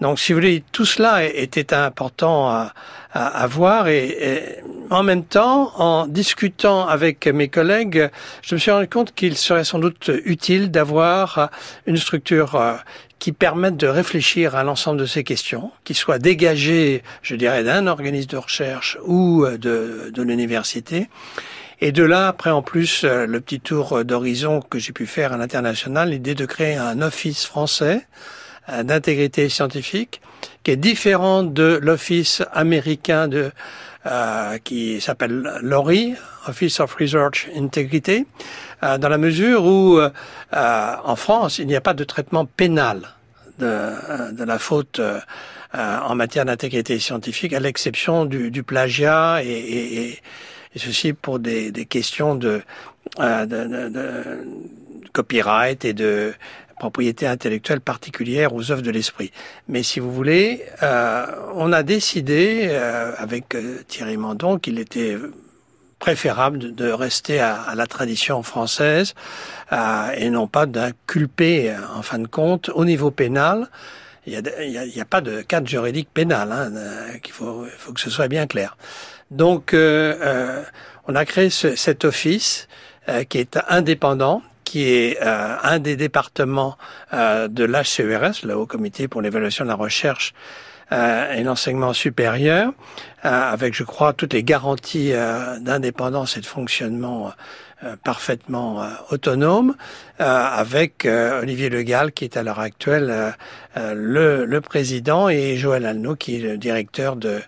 Donc, si vous voulez, tout cela était important à, à, à voir et, et, en même temps, en discutant avec mes collègues, je me suis rendu compte qu'il serait sans doute utile d'avoir une structure euh, qui permette de réfléchir à l'ensemble de ces questions, qui soit dégagée, je dirais, d'un organisme de recherche ou de, de l'université. Et de là, après en plus, le petit tour d'horizon que j'ai pu faire à l'international, l'idée de créer un office français d'intégrité scientifique qui est différent de l'office américain de euh, qui s'appelle l'ORI, Office of Research Integrity, euh, dans la mesure où euh, en France, il n'y a pas de traitement pénal de, de la faute en matière d'intégrité scientifique, à l'exception du, du, plagiat et, et, et, ceci pour des, des questions de, de, de copyright et de propriété intellectuelle particulière aux œuvres de l'esprit. Mais si vous voulez, euh, on a décidé euh, avec euh, Thierry Mandon qu'il était préférable de, rester à, la tradition française euh, et non pas d'inculper, en fin de compte, au niveau pénal. Il n'y a, a, a, pas de cadre juridique pénal, hein, qu'il faut, faut que ce soit bien clair. Donc, on a créé ce, cet office qui est indépendant, qui est euh, un des départements euh, de l'HCERS, le Haut Comité pour l'évaluation de la recherche euh, et l'enseignement supérieur, avec, je crois, toutes les garanties d'indépendance et de fonctionnement parfaitement autonome, avec Olivier Legal, qui est à l'heure actuelle le, le, président, et Joël Alno, qui est le directeur de,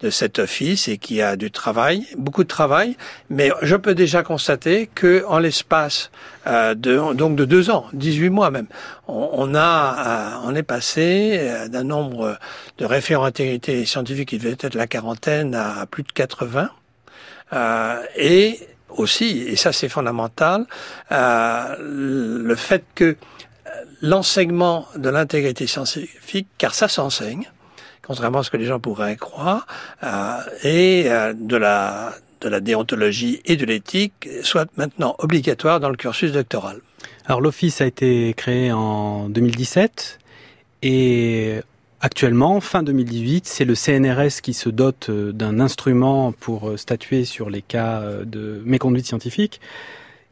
de cet office et qui a du travail, beaucoup de travail. Mais je peux déjà constater que en l'espace euh, de, donc de deux ans, 18 mois même. On, on a, euh, on est passé euh, d'un nombre de référents intégrité scientifique qui devait être la quarantaine à plus de 80. Euh, et aussi, et ça c'est fondamental, euh, le fait que l'enseignement de l'intégrité scientifique, car ça s'enseigne, contrairement à ce que les gens pourraient croire, euh, et de la de la déontologie et de l'éthique soit maintenant obligatoire dans le cursus doctoral. Alors l'office a été créé en 2017 et actuellement, fin 2018, c'est le CNRS qui se dote euh, d'un instrument pour euh, statuer sur les cas euh, de méconduite scientifique.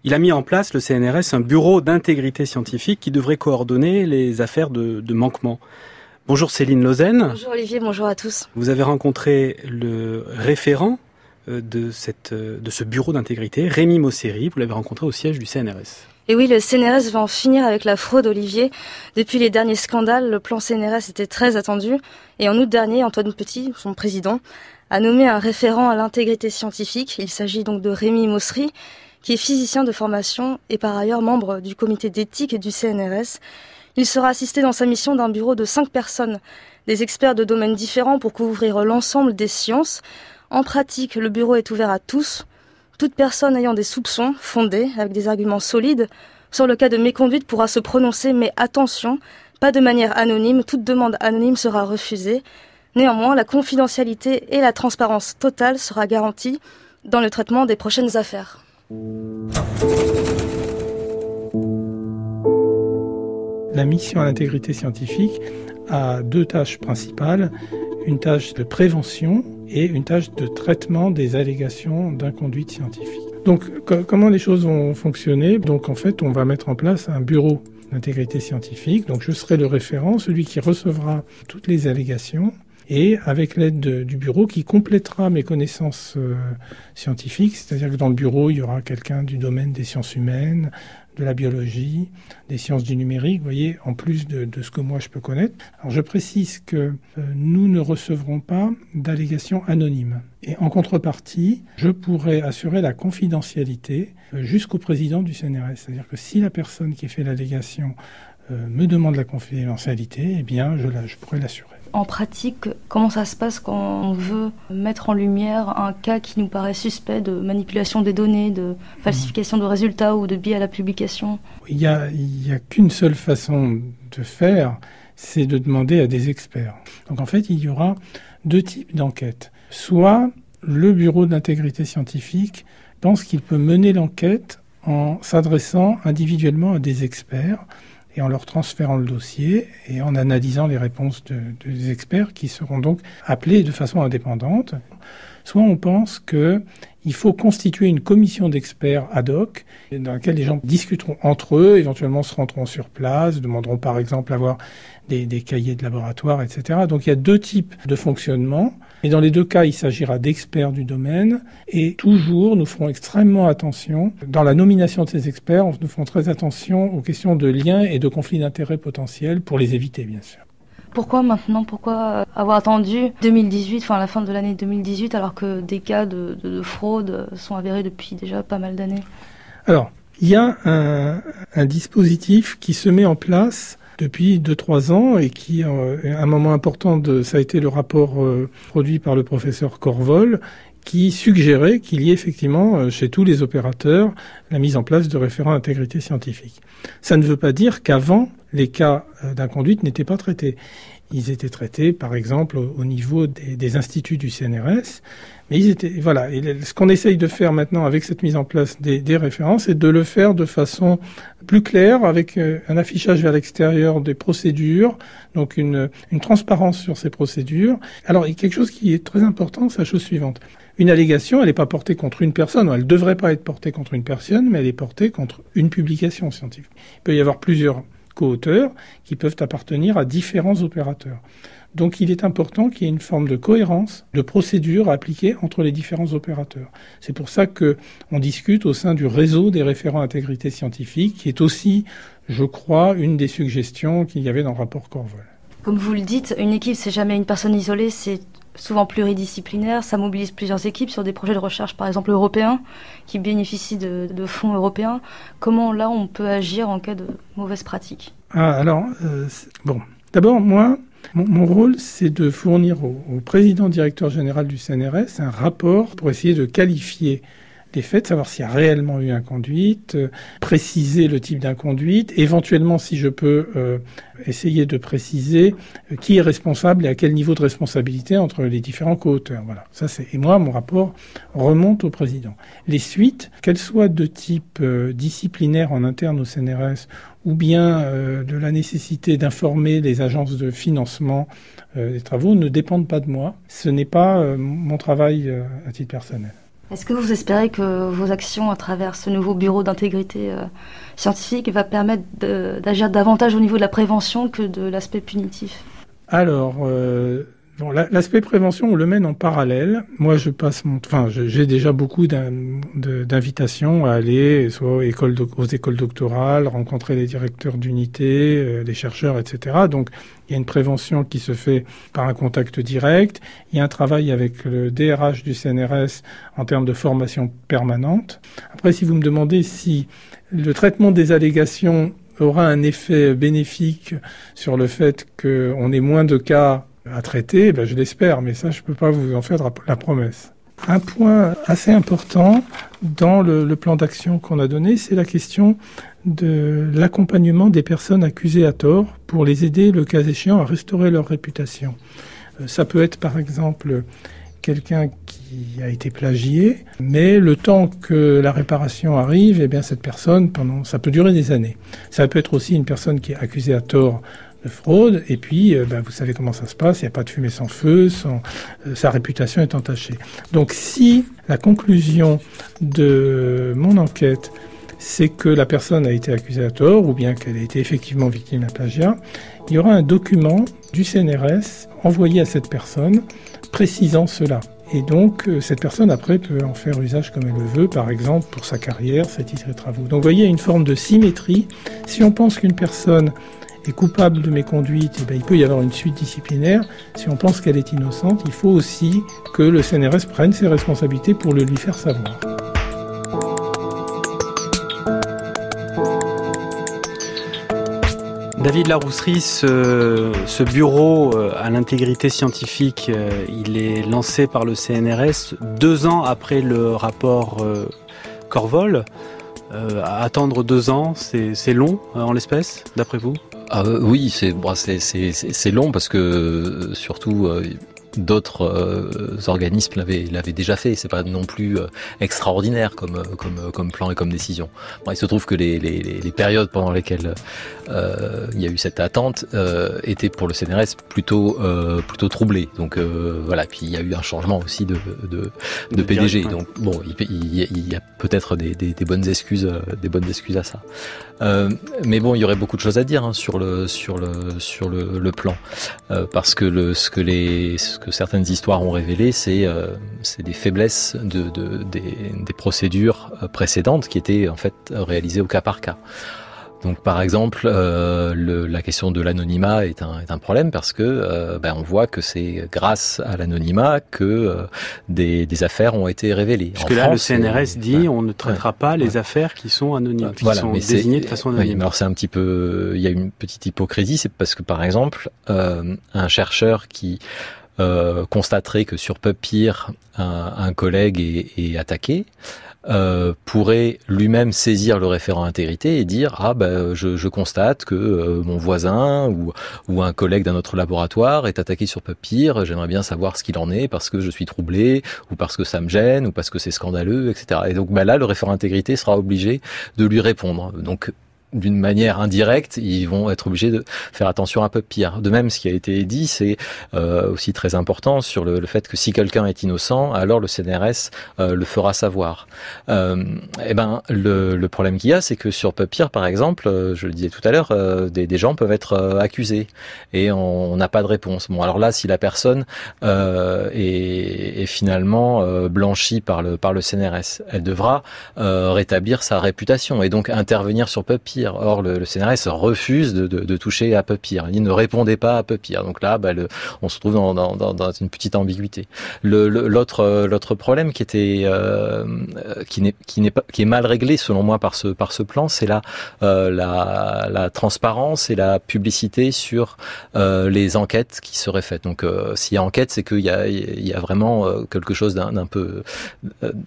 Il a mis en place, le CNRS, un bureau d'intégrité scientifique qui devrait coordonner les affaires de, de manquement. Bonjour Céline Lausanne. Bonjour Olivier, bonjour à tous. Vous avez rencontré le référent de, cette, de ce bureau d'intégrité, Rémi Mosseri. Vous l'avez rencontré au siège du CNRS. Et oui, le CNRS va en finir avec la fraude, Olivier. Depuis les derniers scandales, le plan CNRS était très attendu. Et en août dernier, Antoine Petit, son président, a nommé un référent à l'intégrité scientifique. Il s'agit donc de Rémi Mosseri, qui est physicien de formation et par ailleurs membre du comité d'éthique du CNRS. Il sera assisté dans sa mission d'un bureau de cinq personnes, des experts de domaines différents pour couvrir l'ensemble des sciences, en pratique, le bureau est ouvert à tous, toute personne ayant des soupçons fondés, avec des arguments solides, sur le cas de méconduite pourra se prononcer, mais attention, pas de manière anonyme, toute demande anonyme sera refusée. Néanmoins, la confidentialité et la transparence totale sera garantie dans le traitement des prochaines affaires. La mission à l'intégrité scientifique a deux tâches principales, une tâche de prévention et une tâche de traitement des allégations d'inconduite scientifique. Donc comment les choses vont fonctionner? Donc en fait, on va mettre en place un bureau d'intégrité scientifique. Donc je serai le référent, celui qui recevra toutes les allégations et avec l'aide du bureau qui complétera mes connaissances euh, scientifiques, c'est-à-dire que dans le bureau, il y aura quelqu'un du domaine des sciences humaines, de la biologie, des sciences du numérique, vous voyez, en plus de, ce que moi je peux connaître. Alors je précise que euh, nous ne recevrons pas d'allégations anonymes. Et en contrepartie, je pourrais assurer la confidentialité euh, jusqu'au président du CNRS. C'est-à-dire que si la personne qui fait l'allégation euh, me demande la confidentialité, eh bien, je, la, je pourrais l'assurer. En pratique, comment ça se passe quand on veut mettre en lumière un cas qui nous paraît suspect de manipulation des données, de falsification de résultats ou de biais à la publication? Il n'y a, qu'une seule façon de faire, c'est de demander à des experts. Donc en fait, il y aura deux types d'enquêtes. Soit le bureau d'intégrité scientifique pense qu'il peut mener l'enquête en s'adressant individuellement à des experts et en leur transférant le dossier et en analysant les réponses de, de, des experts qui seront donc appelés de façon indépendante. Soit on pense que il faut constituer une commission d'experts ad hoc dans laquelle les gens discuteront entre eux, éventuellement se rendront sur place, demanderont par exemple avoir des cahiers de laboratoire, etc. Donc il y a deux types de fonctionnement. Et dans les deux cas, il s'agira d'experts du domaine. Et toujours, nous ferons extrêmement attention. Dans la nomination de ces experts, nous ferons très attention aux questions de liens et de conflits d'intérêts potentiels pour les éviter, bien sûr. Pourquoi maintenant? Pourquoi avoir attendu 2018, enfin la fin de l'année 2018, alors que des cas de, de, de fraude sont avérés depuis déjà pas mal d'années? Alors, il y a un, un, dispositif qui se met en place depuis 2-3 ans et qui, euh, un moment important de, ça a été le rapport euh, produit par le professeur Corvol, qui suggérait qu'il y ait effectivement euh, chez tous les opérateurs la mise en place de référents intégrité scientifique. Ça ne veut pas dire qu'avant, les cas d'inconduite n'étaient pas traités. Ils étaient traités, par exemple, au niveau des instituts du CNRS, mais ils étaient voilà. Et ce qu'on essaye de faire maintenant avec cette mise en place des, références, c'est de le faire de façon plus claire, avec euh, un affichage vers l'extérieur des procédures, donc une, une transparence sur ces procédures. Alors, il y a quelque chose qui est très important, c'est la chose suivante. Une allégation, elle n'est pas portée contre une personne, elle ne devrait pas être portée contre une personne, mais elle est portée contre une publication scientifique. Il peut y avoir plusieurs co-auteurs qui peuvent appartenir à différents opérateurs. Donc il est important qu'il y ait une forme de cohérence, de procédure à appliquer entre les différents opérateurs. C'est pour ça que on discute au sein du réseau des référents intégrité scientifique, qui est aussi, je crois, une des suggestions qu'il y avait dans le rapport Corvol. Comme vous le dites, une équipe, c'est jamais une personne isolée, c'est souvent pluridisciplinaire. Ça mobilise plusieurs équipes sur des projets de recherche, par exemple européens, qui bénéficient de, de fonds européens. Comment là on peut agir en cas de mauvaise pratique? Ah, alors, euh, bon. D'abord, moi, mon, rôle, c'est de fournir au, au, président directeur général du CNRS un rapport pour essayer de qualifier les faits, savoir s'il y a réellement eu inconduite, euh, préciser le type d'inconduite, éventuellement, si je peux, euh, essayer de préciser euh, qui est responsable et à quel niveau de responsabilité entre les différents co-auteurs. Voilà. Ça, c'est et moi, mon rapport remonte au président. Les suites, qu'elles soient de type euh, disciplinaire en interne au CNRS ou bien euh, de la nécessité d'informer les agences de financement euh, des travaux, ne dépendent pas de moi. Ce n'est pas euh, mon travail à titre personnel. Est-ce que vous espérez que vos actions à travers ce nouveau bureau d'intégrité euh, scientifique va permettre d'agir davantage au niveau de la prévention que de l'aspect punitif? Alors, euh, bon, l'aspect prévention, on le mène en parallèle. Moi, je passe mon, enfin, j'ai déjà beaucoup d'invitations à aller soit aux écoles, doctorales, rencontrer les directeurs d'unité, euh, les chercheurs, etc. Donc, il y a une prévention qui se fait par un contact direct. Il y a un travail avec le DRH du CNRS en termes de formation permanente. Après, si vous me demandez si le traitement des allégations aura un effet bénéfique sur le fait qu'on ait moins de cas à traiter, ben je l'espère, mais ça, je ne peux pas vous en faire la promesse. Un point assez important dans le, le plan d'action qu'on a donné, c'est la question de l'accompagnement des personnes accusées à tort pour les aider, le cas échéant, à restaurer leur réputation. Euh, ça peut être, par exemple, quelqu'un qui a été plagié, mais le temps que la réparation arrive, eh bien cette personne, pendant, ça peut durer des années. Ça peut être aussi une personne qui est accusée à tort de fraude, et puis euh, ben, vous savez comment ça se passe, il n'y a pas de fumée sans feu, euh, sa réputation est entachée. Donc si la conclusion de mon enquête, c'est que la personne a été accusée à tort, ou bien qu'elle a été effectivement victime d'un plagiat, il y aura un document du CNRS envoyé à cette personne précisant cela. Et donc, euh, cette personne, après, peut en faire usage comme elle le veut, par exemple, pour sa carrière, ses titres et travaux. Donc, voyez, une forme de symétrie. Si on pense qu'une personne coupable de mes conduites, eh bien, il peut y avoir une suite disciplinaire. Si on pense qu'elle est innocente, il faut aussi que le CNRS prenne ses responsabilités pour le lui faire savoir. David Larousserie, ce, ce bureau euh, à l'intégrité scientifique, euh, il est lancé par le CNRS deux ans après le rapport euh, Corvol. attendre deux ans, c'est long en l'espèce, d'après vous? Ah, Oui, c'est long parce que surtout d'autres euh, organismes l'avaient déjà fait. C'est pas non plus euh, extraordinaire comme comme comme plan et comme décision. Bon, il se trouve que les, les, les périodes pendant lesquelles euh, il y a eu cette attente étaient pour le CNRS plutôt plutôt troublées. Donc voilà. Puis il y a eu un changement aussi de de, de PDG. Donc bon, il, y a peut-être des, des, des, bonnes excuses des bonnes excuses à ça. Euh, mais bon, il y aurait beaucoup de choses à dire hein, sur le sur le sur le, le plan, euh, parce que le ce que les ce que certaines histoires ont révélé, c'est euh, c'est des faiblesses de, de des, des procédures précédentes qui étaient en fait réalisées au cas par cas. Donc par exemple, euh, le, la question de l'anonymat est un, est un problème parce que euh, ben, on voit que c'est grâce à l'anonymat que euh, des, des affaires ont été révélées. Parce En que là, France, le CNRS dit ouais. on ne traitera pas les affaires qui sont anonymes, qui sont mais désignées de façon anonyme. alors c'est un petit peu, il y a une petite hypocrisie, c'est parce que par exemple, euh, un chercheur qui euh, constaterait que sur Puppear, un, un collègue est, est attaqué, euh, pourrait lui-même saisir le référent intégrité et dire ah ben je, je constate que euh, mon voisin ou, ou un collègue d'un autre laboratoire est attaqué sur Puppear, j'aimerais bien savoir ce qu'il en est parce que je suis troublé ou parce que ça me gêne ou parce que c'est scandaleux etc et donc ben là le référent intégrité sera obligé de lui répondre. Donc d'une manière indirecte, ils vont être obligés de faire attention un peu pire. De même, ce qui a été dit, c'est euh, aussi très important sur le, fait que si quelqu'un est innocent, alors le CNRS euh, le fera savoir. Euh, eh ben, le, problème qu'il y a, c'est que sur Puppear, par exemple, euh, je le disais tout à l'heure, des, gens peuvent être accusés et on n'a pas de réponse. Bon, alors là, si la personne est, finalement blanchie par le par CNRS, elle devra rétablir sa réputation et donc intervenir sur Or, le, le CNRS refuse de, toucher à Puppear. Il ne répondait pas à Puppear. Donc là, bah, on se trouve dans, une petite ambiguïté. Euh, l'autre problème euh, euh, qui est mal réglé selon moi par ce plan, c'est la, transparence et la publicité sur les enquêtes qui seraient faites. Donc, s'il y a enquête, c'est qu'il y a vraiment quelque chose d'un peu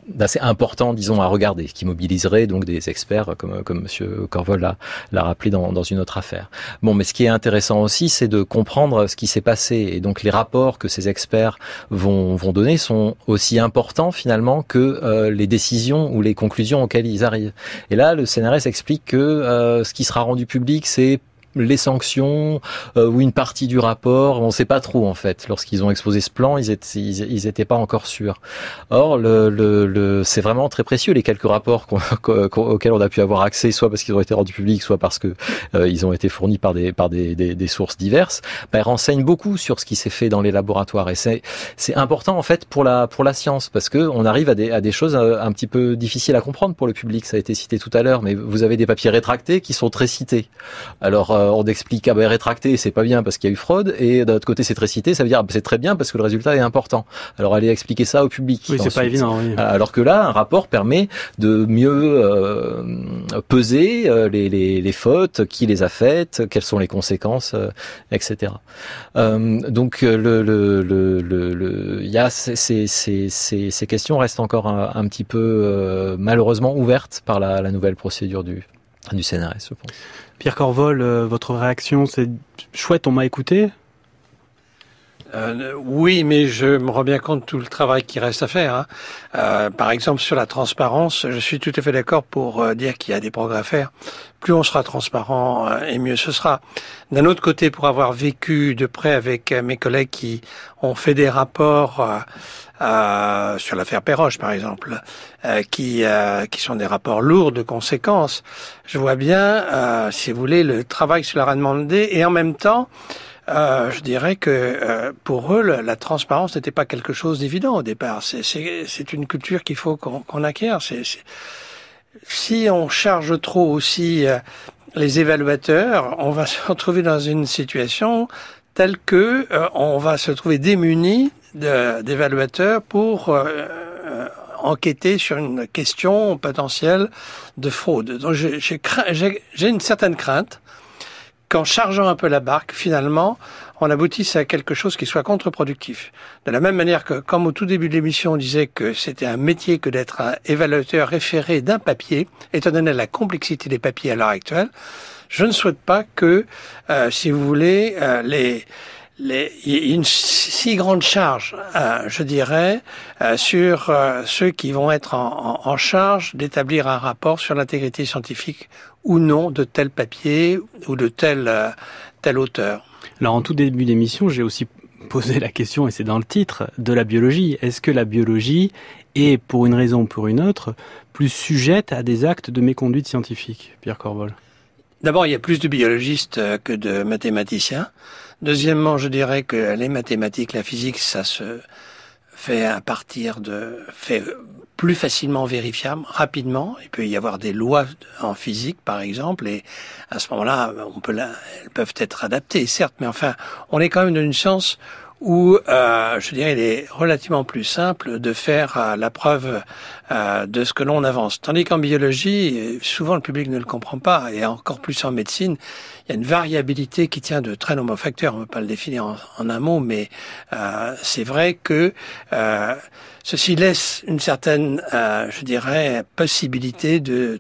d'assez important, disons, à regarder, qui mobiliserait donc des experts comme comme Monsieur Corvol l'a rappelé dans dans une autre affaire. Bon, mais ce qui est intéressant aussi, c'est de comprendre ce qui s'est passé et donc les rapports que ces experts vont vont donner sont aussi importants finalement que euh, les décisions ou les conclusions auxquelles ils arrivent. Et là, le CNRS explique que euh, ce qui sera rendu public, c'est les sanctions euh, ou une partie du rapport, on ne sait pas trop en fait. Lorsqu'ils ont exposé ce plan, ils étaient, ils, ils étaient pas encore sûrs. Or, le, le, le- c'est vraiment très précieux les quelques rapports qu'on- qu'on- auxquels on a pu avoir accès, soit parce qu'ils ont été rendus publics, soit parce que euh, ils ont été fournis par des par des, des, sources diverses. Ben, renseignent beaucoup sur ce qui s'est fait dans les laboratoires et c'est c'est important en fait pour la pour la science parce que on arrive à des à des choses euh, un petit peu difficiles à comprendre pour le public. Ça a été cité tout à l'heure, mais vous avez des papiers rétractés qui sont très cités. Alors euh, on explique ah ben rétracté c'est pas bien parce qu'il y a eu fraude et d'un autre côté c'est très cité, ça veut dire ah, ben, c'est très bien parce que le résultat est important. Alors allez expliquer ça au public. Oui, c'est pas évident. Oui. Alors que là, un rapport permet de mieux euh, peser euh, les, les, les fautes, qui les a faites, quelles sont les conséquences, euh, etc. Euh, donc euh, le, le, le, le, le- il y a ces, ces, ces, ces, ces questions restent encore un, un petit peu euh, malheureusement ouvertes par la, la nouvelle procédure du du CNRS, je pense. Pierre Corvol, euh, votre réaction, c'est chouette, on m'a écouté. Euh, oui, mais je me rends bien compte de tout le travail qui reste à faire. hein. Euh, par exemple, sur la transparence, je suis tout à fait d'accord pour dire qu'il y a des progrès à faire. Plus on sera transparent, euh, et mieux ce sera. D'un autre côté, pour avoir vécu de près avec euh, mes collègues qui ont fait des rapports euh, euh, sur l'affaire Perroche, par exemple, euh, qui, euh, qui sont des rapports lourds de conséquences, je vois bien, si vous voulez, le travail que cela a demandé, et en même temps, euh, je dirais que euh, pour eux, la transparence n'était pas quelque chose d'évident au départ. C'est- une culture qu'il faut qu'on qu'on acquiert. C'est- Si on charge trop aussi euh, les évaluateurs, on va se retrouver dans une situation telle que euh, on va se trouver démuni d'évaluateurs pour euh, enquêter sur une question potentielle de fraude. Donc j'ai une certaine crainte qu'en chargeant un peu la barque, finalement, on aboutisse à quelque chose qui soit contre-productif. De la même manière que, comme au tout début de l'émission, on disait que c'était un métier que d'être un évaluateur référé d'un papier, étant donné la complexité des papiers à l'heure actuelle, je ne souhaite pas que, euh, si vous voulez, euh, les une si grande charge, euh, je dirais, euh, sur ceux qui vont être en charge d'établir un rapport sur l'intégrité scientifique ou non de tel papier ou de tel, euh, tel auteur. Alors en tout début d'émission, j'ai aussi posé la question, et c'est dans le titre, de la biologie. Est-ce que la biologie est, pour une raison ou pour une autre, plus sujette à des actes de méconduite scientifique Pierre Corvol? D'abord, il y a plus de biologistes euh, que de mathématiciens. Deuxièmement, je dirais que les mathématiques, la physique, ça se fait à partir de plus facilement vérifiable, rapidement. Il peut y avoir des lois en physique, par exemple, et à ce moment-là, on peut elles peuvent être adaptées, certes, mais enfin, on est quand même dans une science où, euh, je dirais, il est relativement plus simple de faire euh, la preuve euh, de ce que l'on avance. Tandis qu'en biologie, souvent le public ne le comprend pas, et encore plus en médecine, il y a une variabilité qui tient de très nombreux facteurs. On ne peut pas le définir en, en un mot, mais euh, c'est vrai que euh, ceci laisse une certaine, je dirais, possibilité de,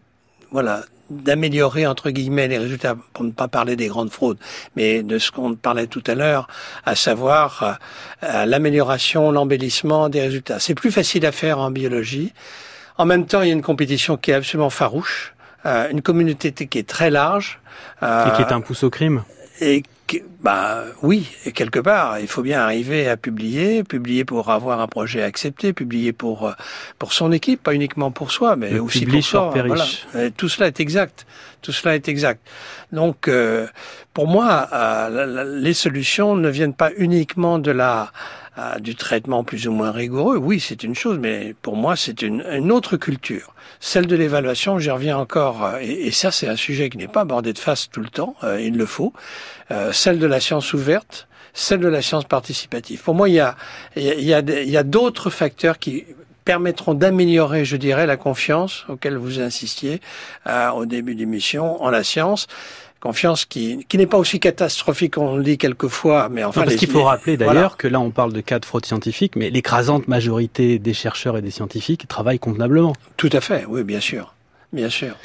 voilà, d'améliorer entre guillemets les résultats, pour ne pas parler des grandes fraudes, mais de ce qu'on parlait tout à l'heure, à savoir euh, l'amélioration, l'embellissement des résultats. C'est plus facile à faire en biologie. En même temps, il y a une compétition qui est absolument farouche, euh, une communauté qui est très large. Euh, et qui est un pouce au crime. Et bah oui, et quelque part, il faut bien arriver à publier, publier pour avoir un projet accepté, publier pour euh, pour son équipe, pas uniquement pour soi, mais Le aussi pour soi. Voilà. Tout cela est exact. Tout cela est exact. Donc, euh, pour moi, euh, les solutions ne viennent pas uniquement de la du traitement plus ou moins rigoureux. Oui, c'est une chose, mais pour moi, c'est une, une autre culture. Celle de l'évaluation, j'y reviens encore, euh, et, ça, c'est un sujet qui n'est pas abordé de face tout le temps, euh, il le faut. Euh, celle de la science ouverte, celle de la science participative. Pour moi, il y a, il y a, y a d'autres facteurs qui permettront d'améliorer, je dirais, la confiance auquel vous insistiez au début de l'émission en la science. Confiance qui, qui n'est pas aussi catastrophique qu'on le dit quelquefois, mais enfin... Non, parce les- qu'il faut rappeler d'ailleurs voilà. que là on parle de cas de fraude scientifique, mais l'écrasante majorité des chercheurs et des scientifiques travaillent convenablement. Tout à fait, oui, bien sûr. Bien sûr.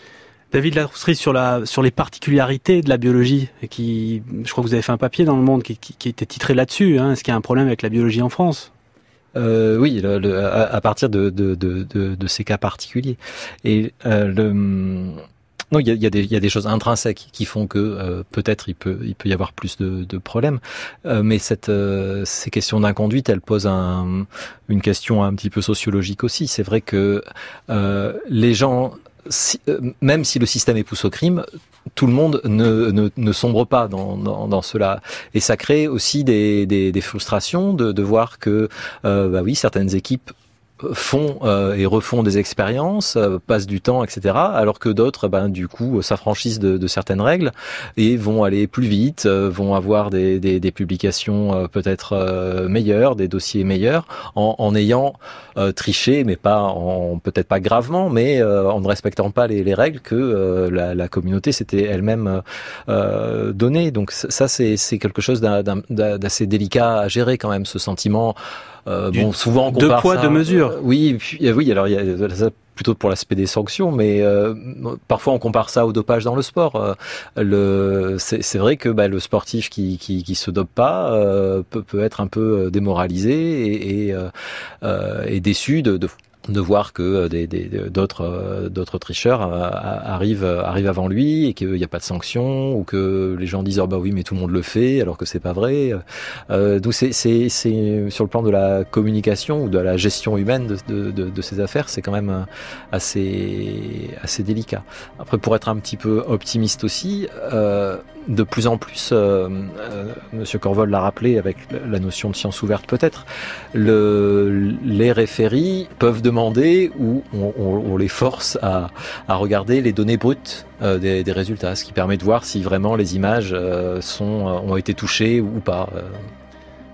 David Larousserie sur la sur les particularités de la biologie, et qui je crois que vous avez fait un papier dans le Monde qui, qui, qui était titré là-dessus. Hein, Est-ce qu'il y a un problème avec la biologie en France? Euh, oui, le, le- à, à partir de, de, de, de, de ces cas particuliers. Et euh, le, non, il y a, y, a y a des choses intrinsèques qui font que euh, peut-être il peut, il peut y avoir plus de, de problèmes. Euh, mais cette, euh, ces questions d'inconduite, elles posent un, une question un petit peu sociologique aussi. C'est vrai que euh, les gens, si- euh, même si le système est pousse au crime, tout le monde ne, ne, ne sombre pas dans, dans, dans cela. Et ça crée aussi des, des, des frustrations de, de voir que, euh, bah oui, certaines équipes font euh, et refont des expériences, euh, passent du temps, etc. Alors que d'autres, ben, du coup, s'affranchissent de, de certaines règles et vont aller plus vite, euh, vont avoir des, des, des publications euh, peut-être euh, meilleures, des dossiers meilleurs, en, en ayant euh, triché, mais pas en peut-être pas gravement, mais euh, en ne respectant pas les, les règles que euh, la, la communauté s'était elle-même euh, donné. Donc ça, c'est quelque chose d'assez délicat à gérer quand même, ce sentiment. Euh, Du bon, souvent on deux poids, ça- deux mesures. Euh, oui, puis, euh, oui. Alors il y a ça plutôt pour l'aspect des sanctions, mais euh, parfois on compare ça au dopage dans le sport. Euh, c'est vrai que bah, le sportif qui, qui, qui se dope pas euh, peut, peut être un peu démoralisé et, et, euh, euh, et déçu de, de de voir que euh, euh, d'autres tricheurs euh, arrivent avant lui et qu'il n'y a pas de sanction ou que les gens disent oh bah oui mais tout le monde le fait alors que c'est pas vrai. Donc c'est sur le plan de la communication ou de la gestion humaine de ces affaires c'est quand même assez délicat. Après pour être un petit peu optimiste aussi de plus en plus, euh, Monsieur Corvol l'a rappelé avec la notion de science ouverte peut-être, le, les référies peuvent demander ou on, les force à, regarder les données brutes euh, des, résultats, ce qui permet de voir si vraiment les images euh, euh, ont été touchées ou pas.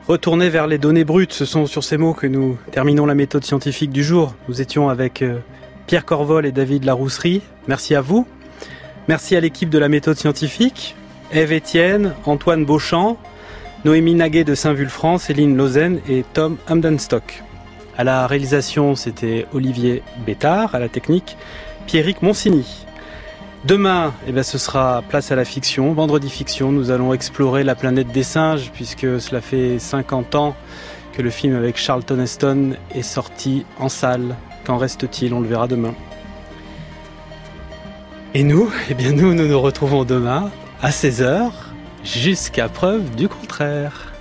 Retourner vers les données brutes, ce sont sur ces mots que nous terminons la méthode scientifique du jour. Nous étions avec Pierre Corvol et David Larousserie. Merci à vous. Merci à l'équipe de la méthode scientifique, Eve Etienne, Antoine Beauchamp, Noémie Naguet de Saint-Vulfranc, Céline Lausanne et Tom Hamdenstock. À la réalisation, c'était Olivier Bétard, à la technique, Pierrick Monsigny. Demain, eh ben, ce sera place à la fiction. Vendredi fiction, nous allons explorer la planète des singes, puisque cela fait 50 ans que le film avec Charlton Heston est sorti en salle. Qu'en reste-t-il? On le verra demain. Et nous, eh bien nous, nous nous retrouvons demain à 16h, jusqu'à preuve du contraire.